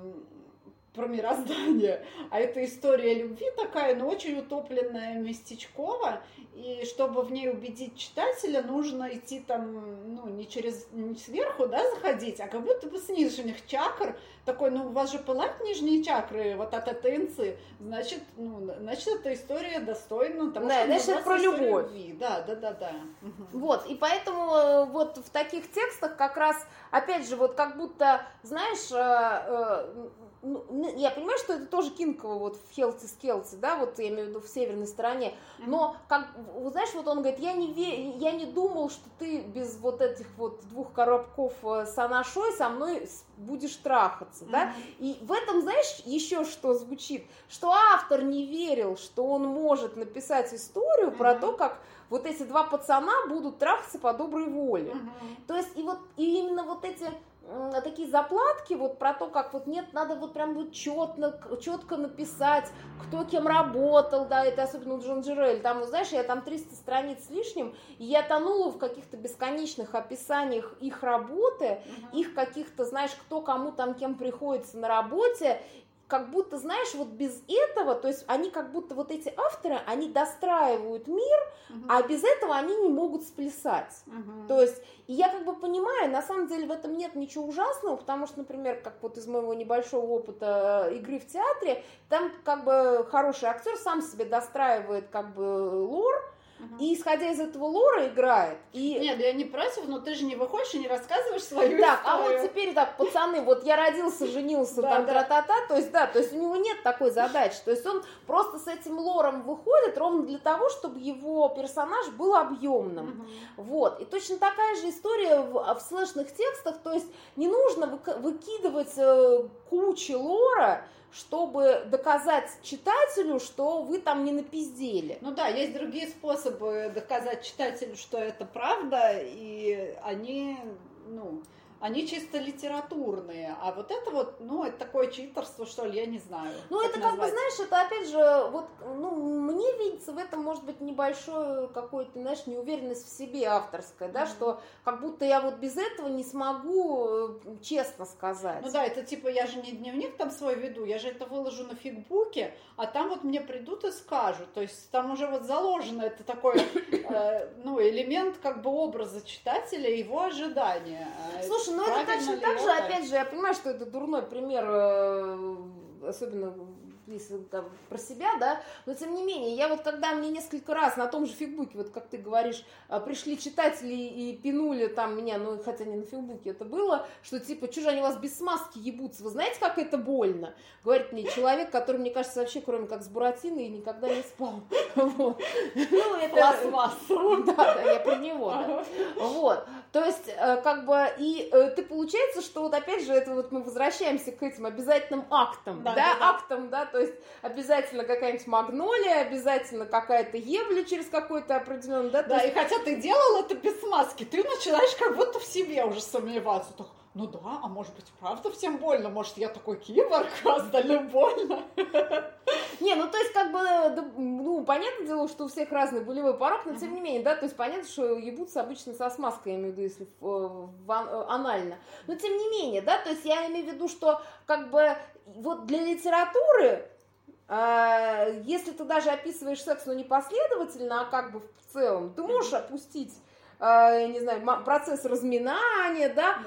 про мироздание, а это история любви такая, но очень утопленная местечково, и чтобы в ней убедить читателя, нужно идти там, ну, не через, не сверху, да, заходить, а как будто бы с нижних чакр, такой, ну, у вас же пылают нижние чакры вот от этой инцы, значит, ну, значит, эта история достойна того, Да, значит, это про любовь. любви. Да, да, да, да. Вот, и поэтому э, вот в таких текстах как раз, опять же, вот как будто, знаешь, э, э, ну, я понимаю, что это тоже Кинкова вот в Хелти Скелти, да, вот я имею в виду в северной стороне, но, как, вот знаешь, вот он говорит, я не, ве- я не думал, что ты без вот этих вот двух коробков э, с анашой со мной будешь трахаться, да, и в этом, знаешь, еще что звучит, что автор не верил, что он может написать историю про то, как вот эти два пацана будут трахаться по доброй воле. То есть и вот и именно вот эти такие заплатки вот про то, как вот нет, надо вот прям вот четко, четко написать, кто кем работал, да, это особенно у Джон Джерель, там, вот знаешь, я там 300 страниц с лишним, и я тонула в каких-то бесконечных описаниях их работы, Мгм. их каких-то, знаешь, кто кому там кем приходится на работе, как будто, знаешь, вот без этого, то есть они как будто вот эти авторы, они достраивают мир, Мгм. а без этого они не могут сплясать. Мгм. То есть, и я как бы понимаю, на самом деле в этом нет ничего ужасного, потому что, например, как вот из моего небольшого опыта э, игры в театре, там как бы хороший актер сам себе достраивает как бы лор, И исходя из этого лора играет. И Нет, я не против, но ты же не выходишь и не рассказываешь свою Так, а вот историю. теперь так, пацаны, вот я родился, женился, Да, там, да. тра-та-та, то есть, да, то есть у него нет такой задачи, то есть он просто с этим лором выходит ровно для того, чтобы его персонаж был объемным. Вот, и точно такая же история в, в слэшных текстах, то есть не нужно выкидывать э, кучу лора, чтобы доказать читателю, что вы там не напиздели. Ну да, есть другие способы доказать читателю, что это правда, и они, ну, они чисто литературные, а вот это вот, ну, это такое читерство, что ли, я не знаю. Ну, это как бы, назвать. знаешь, это опять же, вот, ну, мне видится в этом, может быть, небольшое какое-то, знаешь, неуверенность в себе авторская, да, Мгм. что как будто я вот без этого не смогу э, честно сказать. Ну да, это типа, я же не дневник там свой веду, я же это выложу на фигбуке, а там вот мне придут и скажут. То есть там уже вот заложено это такой, э, ну, элемент как бы образа читателя, его ожидания. А Слушай, ну это точно так же, это? опять же, я понимаю, что это дурной пример, э, особенно если там про себя, да, но тем не менее, я вот когда мне несколько раз на том же фигбуке, вот как ты говоришь, э, пришли читатели и пинули там меня, ну, хотя не на фигбуке это было, что типа, что же они у вас без смазки ебутся, вы знаете, как это больно? Говорит мне человек, который, мне кажется, вообще, кроме как с Буратиной, никогда не спал. [LAUGHS] Вот. Ну, это... Пластмассу. [LAUGHS] Да, да, я про него, да. Вот, то есть, э, как бы, и э, ты получается, что вот опять же, это вот мы возвращаемся к этим обязательным актам, да, Да, да, актам, да, то есть обязательно какая-нибудь магнолия, обязательно какая-то ебля через какой-то определенный, да, Да, есть и хотя ты делал это без смазки, ты начинаешь как будто в себе уже сомневаться. Так, ну да, а может быть, правда всем больно? Может, я такой киборг, а остальным больно? Не, ну то есть как бы, да, ну понятное дело, что у всех разный болевой порог, но тем не менее, да, то есть понятно, что ебутся обычно со смазкой, я имею в виду, если э, э, анально. Но тем не менее, да, то есть я имею в виду, что как бы вот для литературы э, если ты даже описываешь секс, но не последовательно, а как бы в целом, ты можешь опустить, э, я не знаю, процесс разминания, да,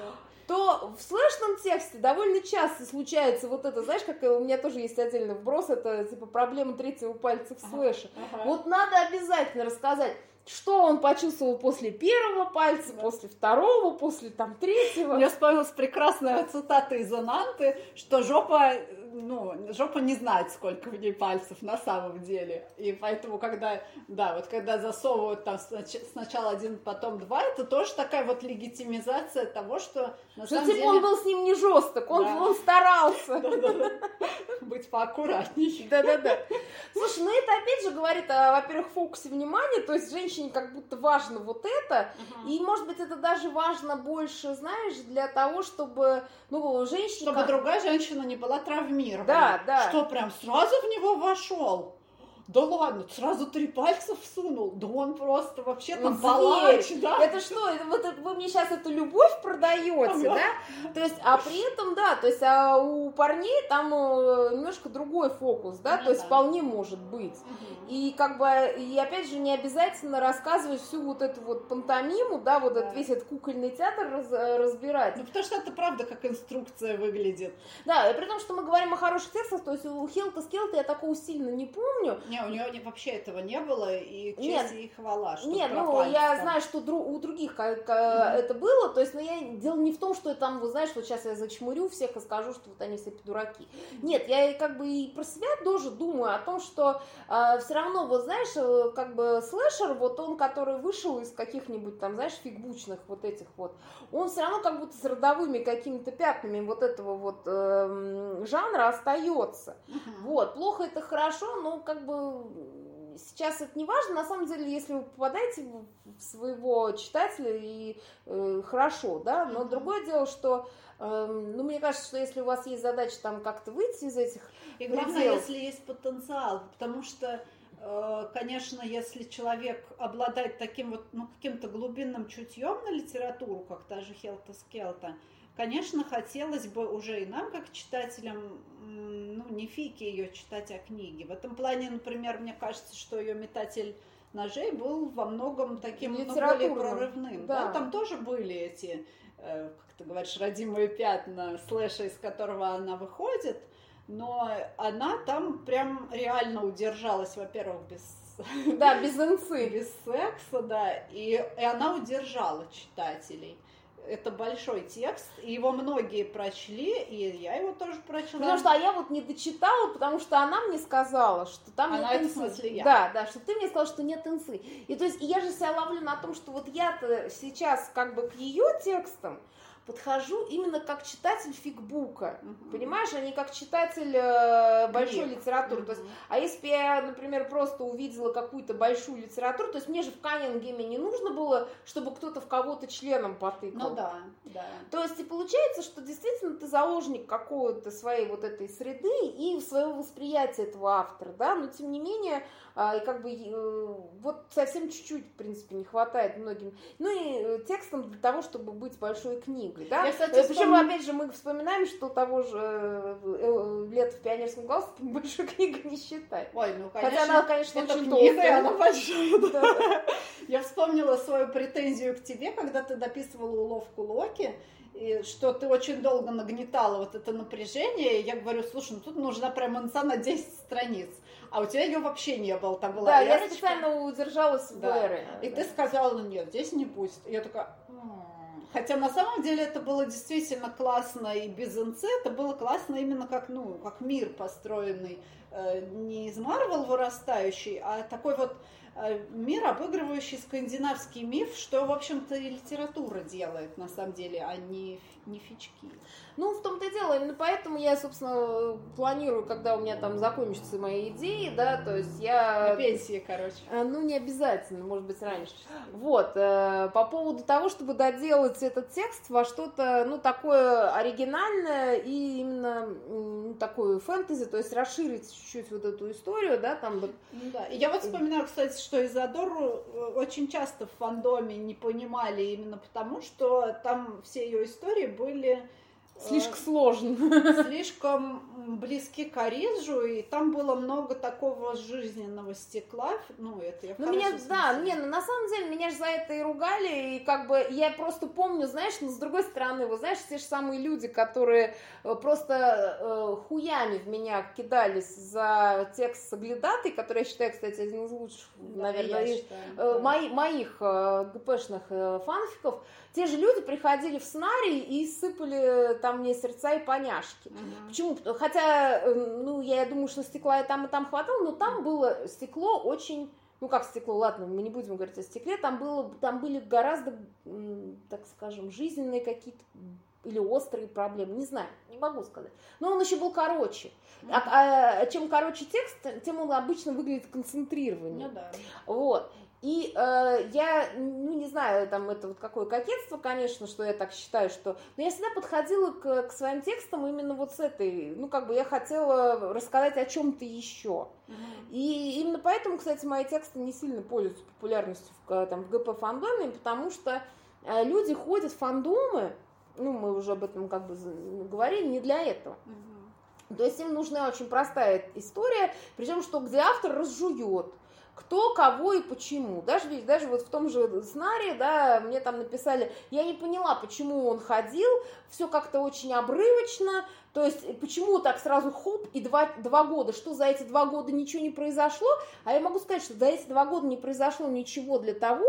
то в слэшном тексте довольно часто случается вот это, знаешь, как у меня тоже есть отдельный вброс, это типа проблема третьего пальца в слэше. Ага. Вот надо обязательно рассказать, что он почувствовал после первого пальца, да. после второго, после там третьего. Мне вспомнилась прекрасная цитата из Ананты, что жопа ну, жопа не знает, сколько в ней пальцев на самом деле. И поэтому, когда, да, вот когда засовывают там сначала один, потом два, это тоже такая вот легитимизация того, что на что, типа, деле... он был с ним не жесток, он, да. он старался. [LAUGHS] Быть поаккуратней. Да-да-да. Слушай, ну это опять же говорит о, во-первых, фокусе внимания, то есть женщине как будто важно вот это, и, может быть, это даже важно больше, знаешь, для того, чтобы, ну, женщина... Чтобы другая женщина не была травмирована травмирован. Да, да. Что прям сразу в него вошел. Да ладно, сразу три пальца всунул. Да он просто вообще там палач, да? Это что? Это, вот вы мне сейчас эту любовь продаете, ага. да? То есть, а при этом, да, то есть, а у парней там э, немножко другой фокус, да? Ну, то есть, да. вполне может быть. Угу. И как бы, и опять же, не обязательно рассказывать всю вот эту вот пантомиму, да, вот да. этот весь этот кукольный театр раз, э, разбирать. Ну, потому что это правда как инструкция выглядит. Да, и при том, что мы говорим о хороших текстах, то есть у Хилта Скелта я такого сильно не помню. Не, у нее вообще этого не было, и честь нет, и хвала, что Нет, ну, я знаю, что у других как, mm-hmm. это было, то есть, но я, дело не в том, что я там, вы знаешь, вот сейчас я зачмурю всех и скажу, что вот они все дураки. Нет, я как бы и про себя тоже думаю о том, что э, все равно, вот знаешь, э, как бы слэшер, вот он, который вышел из каких-нибудь там, знаешь, фигбучных вот этих вот, он все равно как будто с родовыми какими-то пятнами вот этого вот э, жанра остается. Mm-hmm. Вот, плохо это хорошо, но как бы сейчас это не важно. На самом деле, если вы попадаете в своего читателя, и э, хорошо, да, но mm-hmm. другое дело, что э, ну, мне кажется, что если у вас есть задача там как-то выйти из этих И главное, пределов... если есть потенциал, потому что э, конечно, если человек обладает таким вот, ну, каким-то глубинным чутьем на литературу, как та же Хелта Скелта, конечно, хотелось бы уже и нам, как читателям, ну, не фики ее читать, а книги. В этом плане, например, мне кажется, что ее метатель ножей был во многом таким ну, более прорывным. Да. да, там тоже были эти, э, как ты говоришь, родимые пятна слэша, из которого она выходит, но она там прям реально удержалась, во-первых, без да, без инцы. [LAUGHS] Без секса, да. И, и она удержала читателей это большой текст, и его многие прочли, и я его тоже прочла. Потому что а я вот не дочитала, потому что она мне сказала, что там она нет инсы. в смысле я. Да, да, что ты мне сказала, что нет инсы. И то есть я же себя ловлю на том, что вот я-то сейчас как бы к ее текстам, подхожу именно как читатель фигбука, угу. понимаешь, а не как читатель э, большой Книг. литературы. Угу. То есть, а если бы я, например, просто увидела какую-то большую литературу, то есть мне же в Каннингеме не нужно было, чтобы кто-то в кого-то членом потыкал. Ну да, да. То есть и получается, что действительно ты заложник какой-то своей вот этой среды и своего восприятия этого автора, да, но тем не менее и как бы э, вот совсем чуть-чуть, в принципе, не хватает многим. Ну и э, текстом для того, чтобы быть большой книгой, да? Я, кстати, Причем, вспом... опять же, мы вспоминаем, что того же э, лет в пионерском галстуке [LAUGHS] большой книгой не считает. Ой, ну, конечно, Хотя она, конечно, это очень книга, толстая. она большая. Я вспомнила свою претензию к тебе, когда ты дописывала уловку Локи, и что ты очень долго нагнетала вот это напряжение, и я говорю, слушай, ну тут нужна прям инца на 10 страниц а у тебя ее вообще не было, там была Да, Эрочка. я специально удержалась в да. Эре. И да. ты сказала, ну нет, здесь не пусть. Я такая, Хотя на самом деле это было действительно классно и без НЦ, это было классно именно как, ну, как мир построенный, э, не из Марвел вырастающий, а такой вот мир, обыгрывающий скандинавский миф, что, в общем-то, и литература делает, на самом деле, а не, не фички. Ну, в том-то и дело, именно поэтому я, собственно, планирую, когда у меня там закончатся мои идеи, да, то есть я... На пенсии, короче. А, ну, не обязательно, может быть, раньше. Вот, э, по поводу того, чтобы доделать этот текст во что-то, ну, такое оригинальное и именно ну, такое фэнтези, то есть расширить чуть-чуть вот эту историю, да, там... Ну, да, я вот вспоминаю, кстати, что Изадору э, очень часто в фандоме не понимали именно потому, что там все ее истории были слишком э, сложно. Слишком близки к Ариджу, и там было много такого жизненного стекла. Ну, это я Ну, меня, да, не, ну, на самом деле, меня же за это и ругали, и как бы я просто помню, знаешь, но ну, с другой стороны, вы знаешь, те же самые люди, которые э, просто э, хуями в меня кидались за текст Соглядатый, который я считаю, кстати, один из лучших, да, наверное, из, э, мои, моих э, ГПшных э, фанфиков, те же люди приходили в сценарий и сыпали там мне сердца и поняшки. Угу. Почему? Хотя, эм, ну, я думаю, что стекла и там, и там хватало, но там было стекло очень ну как стекло, ладно, мы не будем говорить о стекле, там, было, там были гораздо, так скажем, жизненные какие-то или острые проблемы, не знаю, не могу сказать. Но он еще был короче. А, а, чем короче текст, тем он обычно выглядит концентрированнее. Ну да. Вот. И э, я, ну, не знаю, там это вот какое кокетство, конечно, что я так считаю, что... Но я всегда подходила к, к своим текстам именно вот с этой... Ну, как бы я хотела рассказать о чем-то еще. Mm-hmm. И именно поэтому, кстати, мои тексты не сильно пользуются популярностью в, там, в ГП-фандоме, потому что э, люди ходят в фандомы, ну, мы уже об этом как бы говорили, не для этого. Mm-hmm. То есть им нужна очень простая история, причем что где автор разжует кто, кого и почему. Даже, даже вот в том же сценарии, да, мне там написали, я не поняла, почему он ходил, все как-то очень обрывочно, то есть почему так сразу хоп и два, два года, что за эти два года ничего не произошло, а я могу сказать, что за эти два года не произошло ничего для того,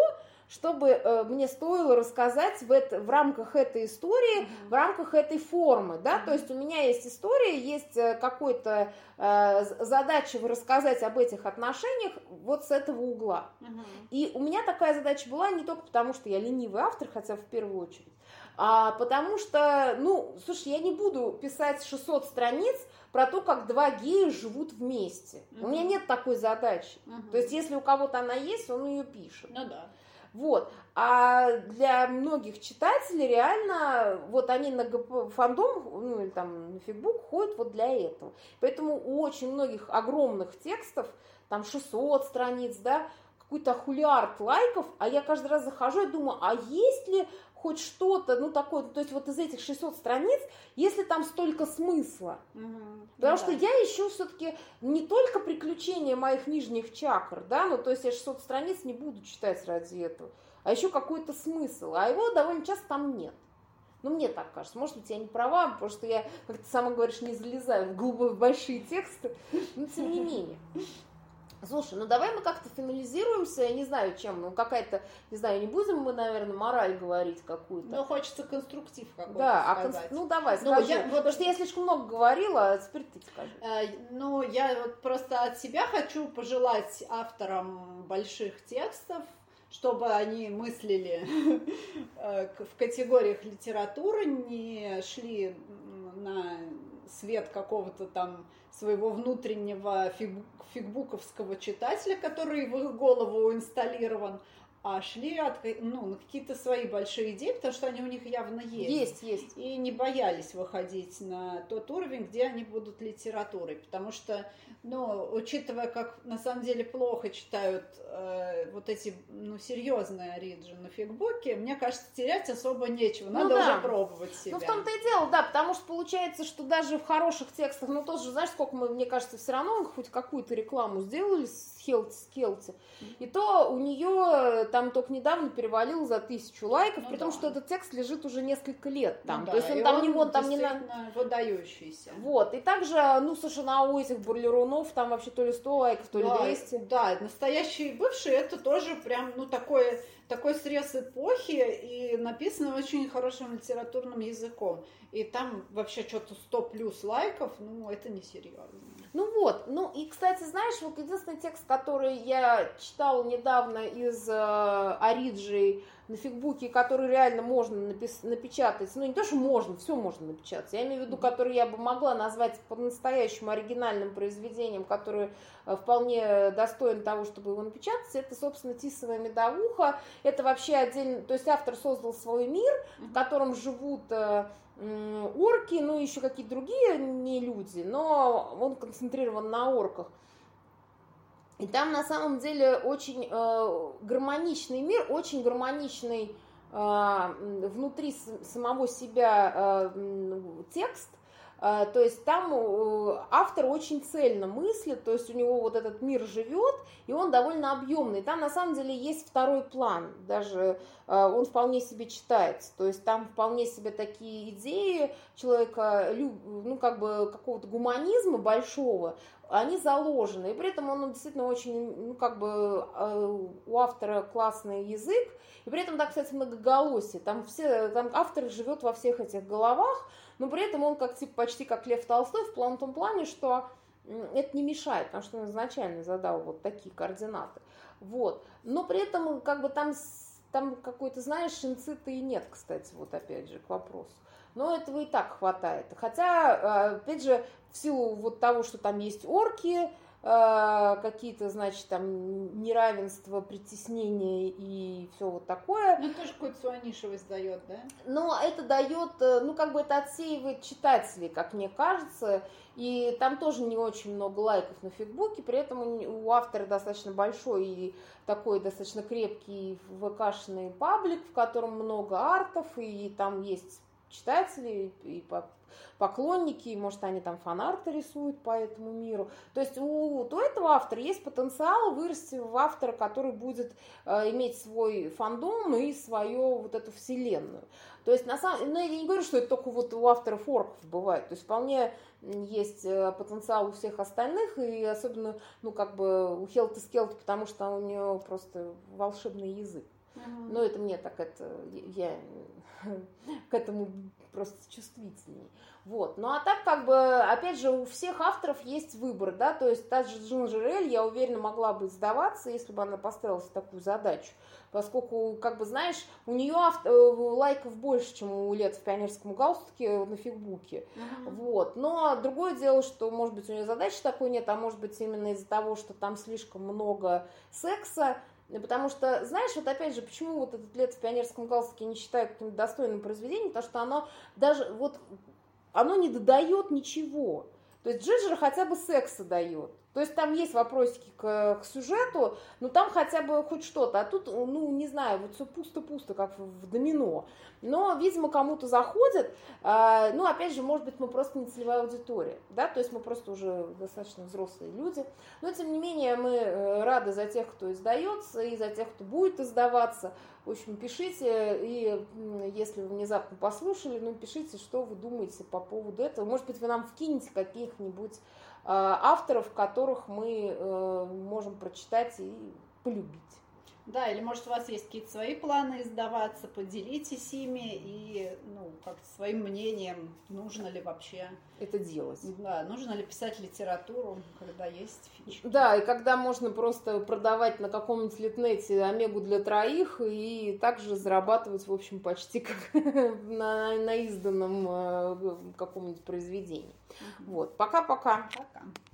чтобы э, мне стоило рассказать в, это, в рамках этой истории, mm-hmm. в рамках этой формы, да, mm-hmm. то есть у меня есть история, есть э, какой-то э, задача рассказать об этих отношениях вот с этого угла. Mm-hmm. И у меня такая задача была не только потому, что я ленивый автор, хотя в первую очередь, а потому что, ну, слушай, я не буду писать 600 страниц про то, как два гея живут вместе. Mm-hmm. У меня нет такой задачи. Mm-hmm. То есть, если у кого-то она есть, он ее пишет. Ну да. Вот. А для многих читателей реально, вот они на фандом, ну или там на фигбук ходят вот для этого. Поэтому у очень многих огромных текстов, там 600 страниц, да, какой-то хулиард лайков, а я каждый раз захожу и думаю, а есть ли хоть что-то, ну, такое, то есть вот из этих 600 страниц, если там столько смысла. Угу. Потому ну, что да. я ищу все-таки не только приключения моих нижних чакр, да, ну, то есть я 600 страниц не буду читать ради этого, а еще какой-то смысл, а его довольно часто там нет. Ну, мне так кажется. Может быть, я не права, потому что я, как ты сама говоришь, не залезаю в глубокие большие тексты, но тем не менее. Слушай, ну давай мы как-то финализируемся, я не знаю, чем, ну какая-то, не знаю, не будем мы, наверное, мораль говорить какую-то. Ну, хочется конструктив какой-то Да, а конс... ну давай, ну, скажи, я, вот... потому что я слишком много говорила, а теперь ты скажи. Э, ну, я вот просто от себя хочу пожелать авторам больших текстов, чтобы они мыслили [LAUGHS] э, в категориях литературы, не шли на свет какого-то там своего внутреннего фиг, фигбуковского читателя, который в их голову инсталлирован, а шли от, ну, на какие-то свои большие идеи, потому что они у них явно есть. Есть, есть. И не боялись выходить на тот уровень, где они будут литературой, потому что но учитывая, как на самом деле плохо читают э, вот эти, ну, серьезные ориджи на фигбуке, мне кажется, терять особо нечего. Надо ну, да. уже пробовать себя. Ну, в том-то и дело, да, потому что получается, что даже в хороших текстах, ну, тоже, знаешь, сколько мы, мне кажется, все равно хоть какую-то рекламу сделали с Хелти, с Келти, и то у нее там только недавно перевалил за тысячу лайков, ну, при да. том, что этот текст лежит уже несколько лет там. Ну, да. То есть он и там он не вот там не на выдающийся. Вот. И также, ну, совершенно у этих бурлерунов там вообще то ли 100 лайков, то ли да, 200. Да, настоящие бывшие это тоже прям, ну, такое такой срез эпохи и написано очень хорошим литературным языком. И там вообще что-то 100 плюс лайков, ну, это не серьезно. Ну вот, ну и, кстати, знаешь, вот единственный текст, который я читала недавно из э, Ориджи на фигбуке, который реально можно напис- напечатать, ну не то, что можно, все можно напечатать, я имею в виду, который я бы могла назвать по-настоящему оригинальным произведением, которое э, вполне достоин того, чтобы его напечатать, это, собственно, Тисовая медовуха, это вообще отдельно, то есть автор создал свой мир, в котором живут э, орки, ну еще какие-то другие не люди, но он концентрирован на орках. И там на самом деле очень э, гармоничный мир, очень гармоничный э, внутри самого себя э, текст, то есть там э, автор очень цельно мыслит, то есть у него вот этот мир живет, и он довольно объемный. Там на самом деле есть второй план, даже э, он вполне себе читается. То есть там вполне себе такие идеи человека, ну как бы какого-то гуманизма большого, они заложены. И при этом он действительно очень, ну как бы э, у автора классный язык, и при этом, да, кстати, многоголосие. Там все, там автор живет во всех этих головах, но при этом он как типа почти как Лев Толстой в план, том плане, что это не мешает, потому что он изначально задал вот такие координаты. Вот. Но при этом как бы там, там какой-то, знаешь, шинцита и нет, кстати, вот опять же, к вопросу. Но этого и так хватает. Хотя, а, опять же, в силу вот того, что там есть орки, какие-то, значит, там неравенства, притеснения и все вот такое. Ну, тоже какую-то свою нишевость дает, да? Но это дает, э, ну, как бы это отсеивает читателей, как мне кажется, и там тоже не очень много лайков на Фейсбуке, при этом у автора достаточно большой и такой достаточно крепкий ВКшный паблик, в котором много артов, и там есть читатели и поклонники, может, они там фанарты рисуют по этому миру. То есть у, у этого автора есть потенциал вырасти в автора, который будет э, иметь свой фандом и свою вот эту вселенную. То есть, на самом ну, я не говорю, что это только вот у авторов орков бывает. То есть, вполне есть э, потенциал у всех остальных, и особенно, ну, как бы у Хелты Скелты, потому что у нее просто волшебный язык. Mm-hmm. Но это мне так, это, я [LAUGHS] к этому просто чувствительней. Вот. Ну а так как бы, опять же, у всех авторов есть выбор, да, то есть та же Джинджер Эль, я уверена, могла бы сдаваться, если бы она поставила такую задачу, поскольку, как бы, знаешь, у нее авто, э, лайков больше, чем у лет в пионерском галстуке на Фейсбуке, uh-huh. вот. Но другое дело, что, может быть, у нее задачи такой нет, а может быть, именно из-за того, что там слишком много секса, Потому что, знаешь, вот опять же, почему вот этот лет в пионерском галстуке не считают каким-то достойным произведением, потому что оно даже вот оно не додает ничего. То есть Джиджер хотя бы секса дает. То есть там есть вопросики к, к сюжету, но там хотя бы хоть что-то. А тут, ну, не знаю, вот все пусто-пусто, как в, домино. Но, видимо, кому-то заходит. Э, ну, опять же, может быть, мы просто не целевая аудитория, да, то есть мы просто уже достаточно взрослые люди. Но, тем не менее, мы э, рады за тех, кто издается, и за тех, кто будет издаваться. В общем, пишите, и если вы внезапно послушали, ну, пишите, что вы думаете по поводу этого. Может быть, вы нам вкинете каких-нибудь авторов, которых мы э, можем прочитать и полюбить. Да, или может у вас есть какие-то свои планы издаваться, поделитесь ими и, ну, как-то своим мнением, нужно ли вообще это делать. Да, нужно ли писать литературу, когда есть фичи. Да, и когда можно просто продавать на каком-нибудь литнете омегу для троих и также зарабатывать, в общем, почти [LAUGHS] как на, на изданном э, каком-нибудь произведении. Угу. Вот, пока-пока. Пока. -пока. Пока.